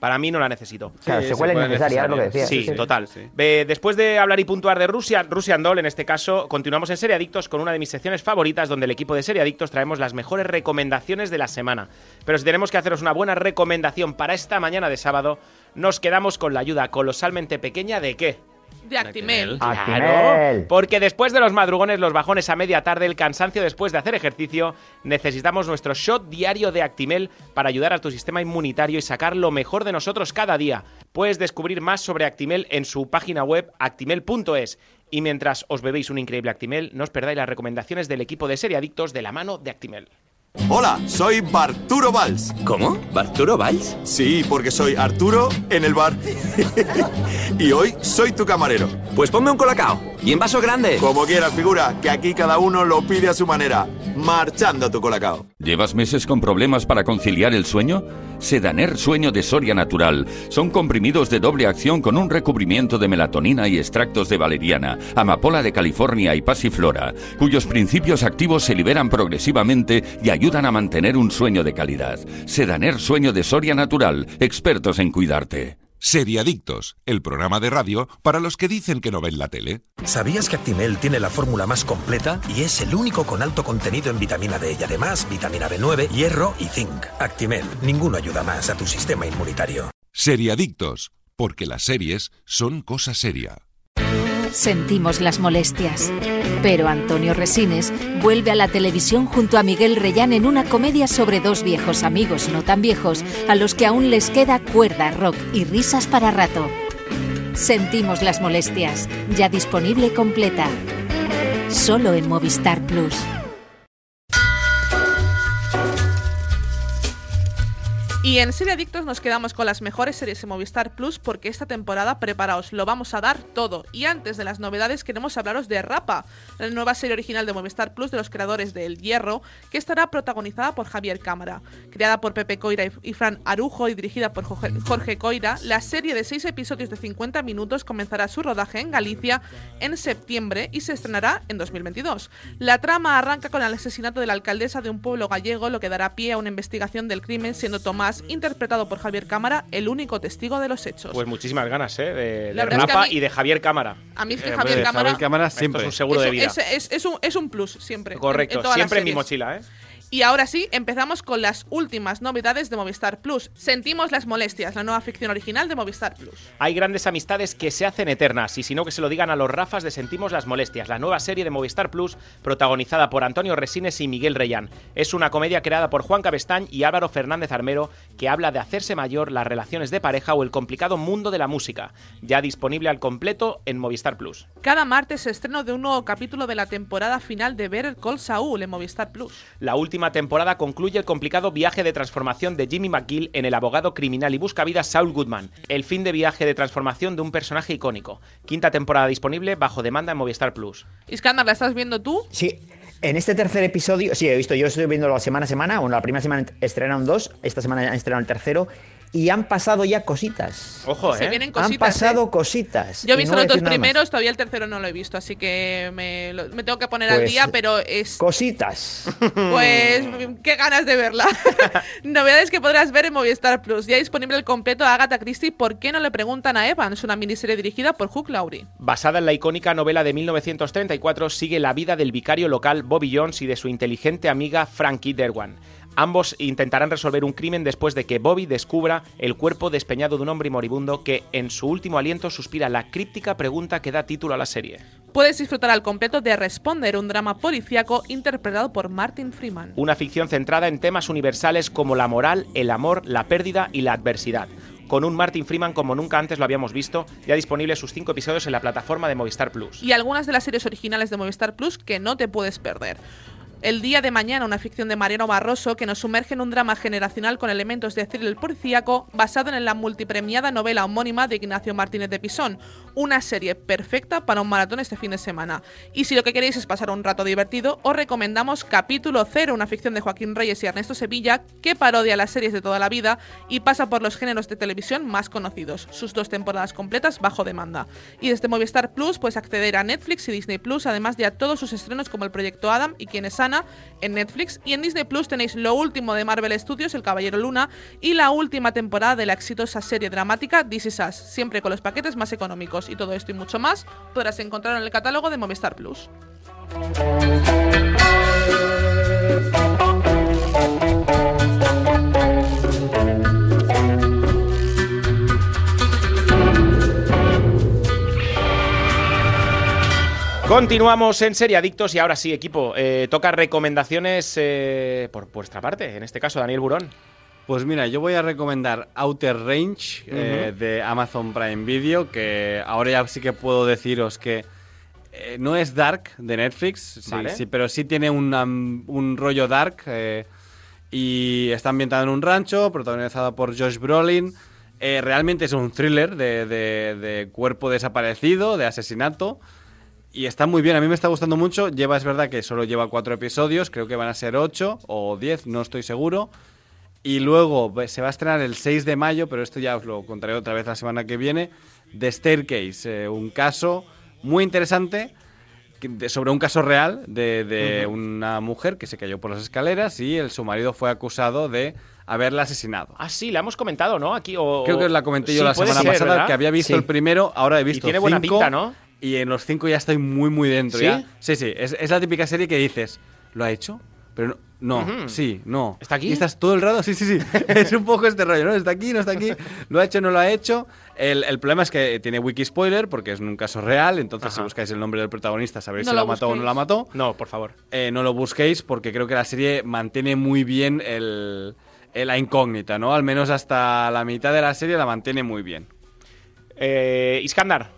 Para mí no la necesito. Claro, Sí, secuela secuela innecesaria, es lo que necesaria. decía. Sí, sí, sí. total. sí. Después de hablar y puntuar de Rusia, Russian Doll en este caso, continuamos en Serie Adictos con una de mis secciones favoritas donde el equipo de Serie Adictos traemos las mejores recomendaciones de la semana. Pero si tenemos que haceros una buena recomendación para esta mañana de sábado, nos quedamos con la ayuda colosalmente pequeña de qué? De Actimel. Actimel. porque después de los madrugones, los bajones a media tarde, el cansancio después de hacer ejercicio, necesitamos nuestro shot diario de Actimel para ayudar a tu sistema inmunitario y sacar lo mejor de nosotros cada día. Puedes descubrir más sobre Actimel en su página web actimel.es. Y mientras os bebéis un increíble Actimel, no os perdáis las recomendaciones del equipo de Serie Adictos de la mano de Actimel. Hola, soy Barturo Valls. ¿Cómo? ¿Barturo Valls? Sí, porque soy Arturo en el bar. y hoy soy tu camarero. Pues ponme un colacao. Y en vaso grande. Como quieras, figura, que aquí cada uno lo pide a su manera. Marchando a tu colacao. ¿Llevas meses con problemas para conciliar el sueño? Sedaner Sueño de Soria Natural. Son comprimidos de doble acción con un recubrimiento de melatonina y extractos de valeriana, amapola de California y pasiflora, cuyos principios activos se liberan progresivamente y ayudan a mantener un sueño de calidad. Sedaner Sueño de Soria Natural. Expertos en cuidarte. Seriadictos, el programa de radio para los que dicen que no ven la tele. ¿Sabías que Actimel tiene la fórmula más completa y es el único con alto contenido en vitamina D y además vitamina B9, hierro y zinc? Actimel, ninguno ayuda más a tu sistema inmunitario. Seriadictos, porque las series son cosa seria. Sentimos las molestias. Pero Antonio Resines vuelve a la televisión junto a Miguel Reyán en una comedia sobre dos viejos amigos no tan viejos a los que aún les queda cuerda, rock y risas para rato. Sentimos las molestias, ya disponible completa. Solo en Movistar Plus. Y en Serie Adictos nos quedamos con las mejores series en Movistar Plus porque esta temporada, preparaos, lo vamos a dar todo. Y antes de las novedades queremos hablaros de Rapa, la nueva serie original de Movistar Plus de los creadores de El Hierro, que estará protagonizada por Javier Cámara. Creada por Pepe Coira y- Fran Arujo y dirigida por Jorge Coira, la serie de seis episodios de 50 minutos comenzará su rodaje en Galicia en septiembre y se estrenará en 2022. La trama arranca con el asesinato de la alcaldesa de un pueblo gallego, lo que dará pie a una investigación del crimen, siendo Tomás, interpretado por Javier Cámara, el único testigo de los hechos. Pues muchísimas ganas, ¿eh? De, de mí- y de Javier Cámara. a mí es que Eh, Javier Cámara Javier Cámara Esto siempre. es un seguro es, de vida. es- es- es un, es un plus siempre. Correcto, en siempre en mi mochila, ¿eh? Y ahora sí, empezamos con las últimas novedades de Movistar Plus. Sentimos las molestias, la nueva ficción original de Movistar Plus. Hay grandes amistades que se hacen eternas, y si no que se lo digan a los Rafas de Sentimos las Molestias, la nueva serie de Movistar Plus protagonizada por Antonio Resines y Miguel Reyán. Es una comedia creada por Juan Cabestañ y Álvaro Fernández Armero que habla de hacerse mayor, las relaciones de pareja o el complicado mundo de la música. Ya disponible al completo en Movistar Plus. Cada martes se estreno de un nuevo capítulo de la temporada final de Better Call Saul en Movistar Plus. La última temporada concluye el complicado viaje de transformación de Jimmy McGill en el abogado criminal y buscavidas Saul Goodman, el fin de viaje de transformación de un personaje icónico. Quinta temporada disponible bajo demanda en Movistar Plus. Iskandar, ¿la estás viendo tú? Sí. En este tercer episodio, sí, he visto, yo estoy viendo semana a semana, bueno, la primera semana estrenaron dos, esta semana han estrenado el tercero, y han pasado ya cositas. Ojo, ¿eh? Se vienen cositas. Han pasado ¿eh? cositas. Yo he visto no los dos más. primeros, todavía el tercero no lo he visto, así que me, lo- me tengo que poner al Pues, día, pero es. Cositas. Pues qué ganas de verla. Novedades que podrás ver en Movistar Plus. Ya disponible el completo de Agatha Christie, ¿Por qué no le preguntan a Evans? Una miniserie dirigida por Hugh Laurie. Basada en la icónica novela de 1934, sigue la vida del vicario local Bobby Jones y de su inteligente amiga Frankie Derwan. Ambos intentarán resolver un crimen después de que Bobby descubra el cuerpo despeñado de un hombre moribundo que, en su último aliento, suspira la críptica pregunta que da título a la serie. Puedes disfrutar al completo de Responder, un drama policíaco interpretado por Martin Freeman. Una ficción centrada en temas universales como la moral, el amor, la pérdida y la adversidad. Con un Martin Freeman como nunca antes lo habíamos visto, ya disponible sus cinco episodios en la plataforma de Movistar Plus. y algunas de las series originales de Movistar Plus que no te puedes perder. El día de mañana, una ficción de Mariano Barroso que nos sumerge en un drama generacional con elementos de thriller policíaco basado en la multipremiada novela homónima de Ignacio Martínez de Pisón. Una serie perfecta para un maratón este fin de semana. Y si lo que queréis es pasar un rato divertido, os recomendamos Capítulo Cero, una ficción de Joaquín Reyes y Ernesto Sevilla que parodia las series de toda la vida y pasa por los géneros de televisión más conocidos. Sus dos temporadas completas bajo demanda. Y desde Movistar Plus puedes acceder a Netflix y Disney Plus, además de a todos sus estrenos como El Proyecto Adam y Quien es En Netflix. Y en Disney Plus tenéis lo último de Marvel Studios, El Caballero Luna, y la última temporada de la exitosa serie dramática This Is Us, siempre con los paquetes más económicos. Y todo esto y mucho más podrás encontrar en el catálogo de Movistar Plus. Continuamos en Serie Adictos y ahora sí, equipo, eh, toca recomendaciones eh, por vuestra parte, en este caso Daniel Burón. Pues mira, yo voy a recomendar Outer Range eh, de Amazon Prime Video, que ahora ya sí que puedo deciros que no es Dark de Netflix, sí, Vale. sí, pero sí tiene una- un rollo Dark y está ambientado en un rancho, protagonizado por Josh Brolin. Realmente es un thriller de, de- de cuerpo desaparecido, de asesinato. Y está muy bien, a mí me está gustando mucho. Lleva, es verdad que solo lleva cuatro episodios, creo que van a ser ocho o diez, no estoy seguro. Y luego se va a estrenar el 6 de mayo, pero esto ya os lo contaré otra vez la semana que viene, The Staircase, eh, un caso muy interesante sobre un caso real de, una mujer que se cayó por las escaleras y el, su marido fue acusado de haberla asesinado. Ah, sí, la hemos comentado, ¿no? Aquí o... Creo que la comenté yo Sí, la semana ser, pasada, ¿verdad? que había visto Sí. el primero, ahora he visto tiene buena cinco, pinta, ¿no? Y en los cinco ya estoy muy, muy dentro. ¿Sí? ya. Sí, sí, es, es la típica serie que dices, ¿lo ha hecho? Pero no, sí, no. ¿Está aquí? Y estás todo el rato, sí, sí, sí. es un poco este rollo, ¿no? Está aquí, no está aquí. Lo ha hecho, no lo ha hecho. El, el problema es que tiene wiki spoiler porque es un caso real. Entonces, si buscáis el nombre del protagonista, sabréis No si lo la mató o no la mató. No, por favor. Eh, no lo busquéis porque creo que la serie mantiene muy bien el, el- la incógnita, ¿no? Al menos hasta la mitad de la serie la mantiene muy bien. Eh, Iskandar.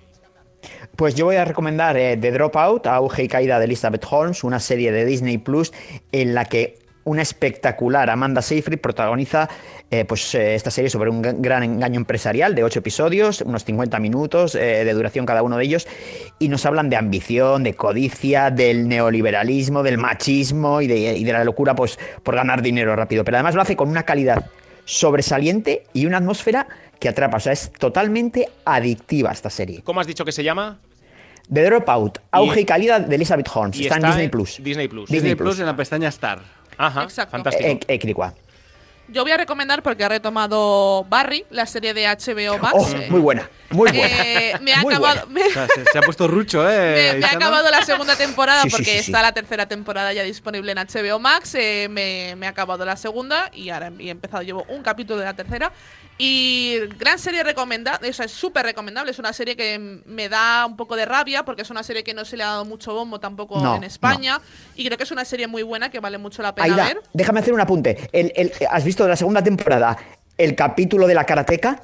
Pues yo voy a recomendar eh, The Dropout, Auge y Caída de Elizabeth Holmes, una serie de Disney Plus en la que una espectacular Amanda Seyfried protagoniza eh, pues, eh, esta serie sobre un gran- engaño empresarial de ocho episodios, unos 50 minutos de duración cada uno de ellos, y nos hablan de ambición, de codicia, del neoliberalismo, del machismo y de, y de la locura pues, por ganar dinero rápido. Pero además lo hace con una calidad sobresaliente y una atmósfera que atrapa. O sea, es totalmente adictiva esta serie. ¿Cómo has dicho que se llama? The Dropout, Auge y, Calidad de Elizabeth Holmes. y Está, en Disney Plus. Disney Plus. Disney Disney Plus Plus. en la pestaña Star. Ajá, Exacto. fantástico. Eclicua. Yo voy a recomendar porque ha retomado Barry, la serie de HBO Max. Oh, muy buena, muy buena. eh, me ha Muy acabado. me- O sea, se, se ha puesto rucho, ¿eh? me, me ha acabado la segunda temporada sí, porque sí, sí. está la tercera temporada ya disponible en HBO Max. eh, me, me ha acabado la segunda y ahora he empezado, llevo un capítulo de la tercera. Y gran serie recomendada, eso es súper recomendable. Es una serie que me da un poco de rabia porque es una serie que no se le ha dado mucho bombo tampoco No, en España. Y creo que es una serie muy buena que vale mucho la pena Aida, ver. déjame hacer un apunte. El- el- ¿Has visto de la segunda temporada el capítulo de la karateca?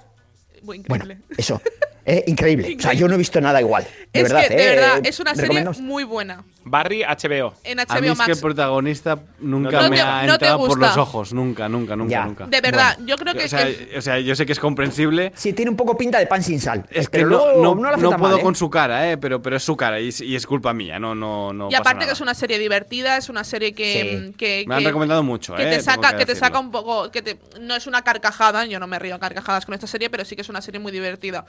Muy Bueno, increíble. eso. eh, increíble. O sea, yo no he visto nada igual. De es verdad, que, de eh, verdad, es una serie muy buena. Barry, HBO. En A mí HBO es que el protagonista nunca No me te- ha te entrado por los ojos. Nunca, nunca, nunca, Ya. nunca. De verdad, yo creo que. O sea, que- o sea, yo sé que es comprensible. Sí, tiene un poco pinta de pan sin sal. Es que pero no, no, no, puedo mal, ¿eh? con su cara, ¿eh? pero, pero es su cara y, es- y es culpa mía, no, no, no y pasa aparte nada. que es una serie divertida, es una serie que. Sí. que- Me han que- recomendado mucho, que ¿eh? te saca, que te saca un poco, que te, no es una carcajada, yo no me río a carcajadas con esta serie, pero sí que es una serie muy divertida.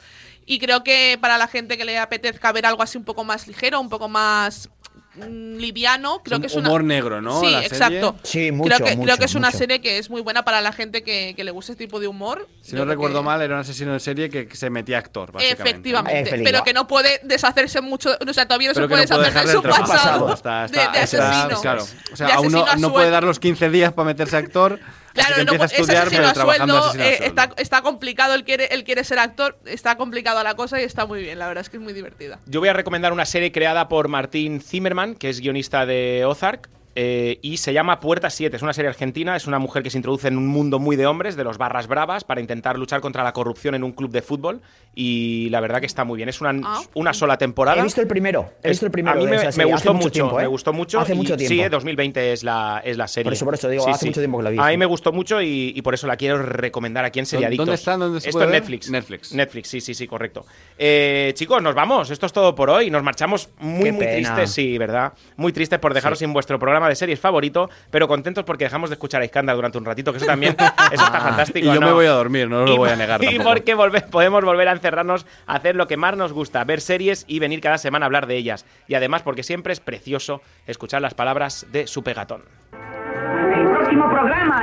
Y creo que para la gente que le apetezca ver algo así un poco más ligero, un poco más mm, liviano, creo un que es una humor negro, ¿no? Sí, La serie. exacto. Sí, mucho, creo que, mucho, creo que es una mucho. serie que es muy buena para la gente que, que le guste este tipo de humor. Si no recuerdo que- mal, era un asesino en serie que se metía actor, básicamente. Efectivamente, pero que no puede deshacerse mucho, o sea, todavía no Pero se puede no puede deshacer de su trabajo. pasado Está, de, está- de está- asesino. claro. O sea, De aún no, no puede dar los 15 días para meterse actor. Claro, que no, a estudiar, pero a trabajando sueldo, asesino a eh, sueldo. está, está complicado, él quiere, él quiere ser actor, está complicado la cosa y está muy bien, la verdad es que es muy divertida. Yo voy a recomendar una serie creada por Martín Zimmerman, que es guionista de Ozark. Eh, y se llama Puerta 7. Es una serie argentina. Es una mujer que se introduce en un mundo muy de hombres, de los barras bravas, para intentar luchar contra la corrupción en un club de fútbol. Y la verdad que está muy bien. Es una, Ah. una sola temporada. He visto el primero. He visto el primero. A mí de me, esa me gustó hace mucho, tiempo, ¿eh? me gustó mucho. Hace y- mucho tiempo. Sí, eh, 2020 es la, es la serie. Por eso, por eso digo, hace mucho tiempo que la he visto. A mí me gustó mucho y, y por eso la quiero recomendar aquí en Seriadictos. ¿Dónde está? ¿Dónde se Esto ver? Netflix. Netflix. Netflix, sí, sí, sí, correcto. Eh, chicos, nos vamos. Esto es todo por hoy. Nos marchamos muy, Qué muy pena. tristes, sí, ¿verdad? Muy tristes por dejaros sin vuestro programa de series favorito, pero contentos porque dejamos de escuchar a Iskandar durante un ratito, que eso también eso está fantástico. Y yo ¿no? me voy a dormir, no lo Y- voy a negar Y tampoco. porque volve- podemos volver a encerrarnos a hacer lo que más nos gusta, ver series y venir cada semana a hablar de ellas. Y además porque siempre es precioso escuchar las palabras de su pegatón.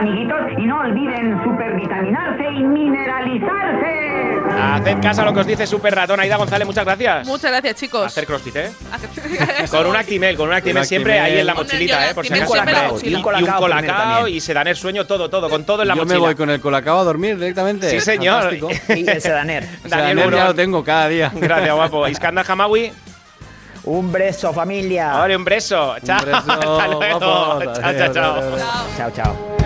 El amiguitos, y no olviden supervitaminarse y mineralizarse. Haced caso a lo que os dice Super Ratón. Aida González, muchas gracias. Muchas gracias, chicos. Hacer crossfit, ¿eh? Con un Actimel, con un Actimel Un siempre ahí en la el mochilita, ¿eh? Por si acaso. Y-. Y Un un colacao primero colacao también. y sedaner sueño, todo, todo, con todo en la yo mochila. me voy con el colacao a dormir directamente. Sí, señor. Fantástico. Y el Sedaner. Daniel ya lo tengo cada día. Gracias, guapo. Iskandar Hamawi. Un beso, familia. Ahora un beso. Chao. beso, Hasta luego. Chao, chao, chao. adiós, adiós. Chao, chao.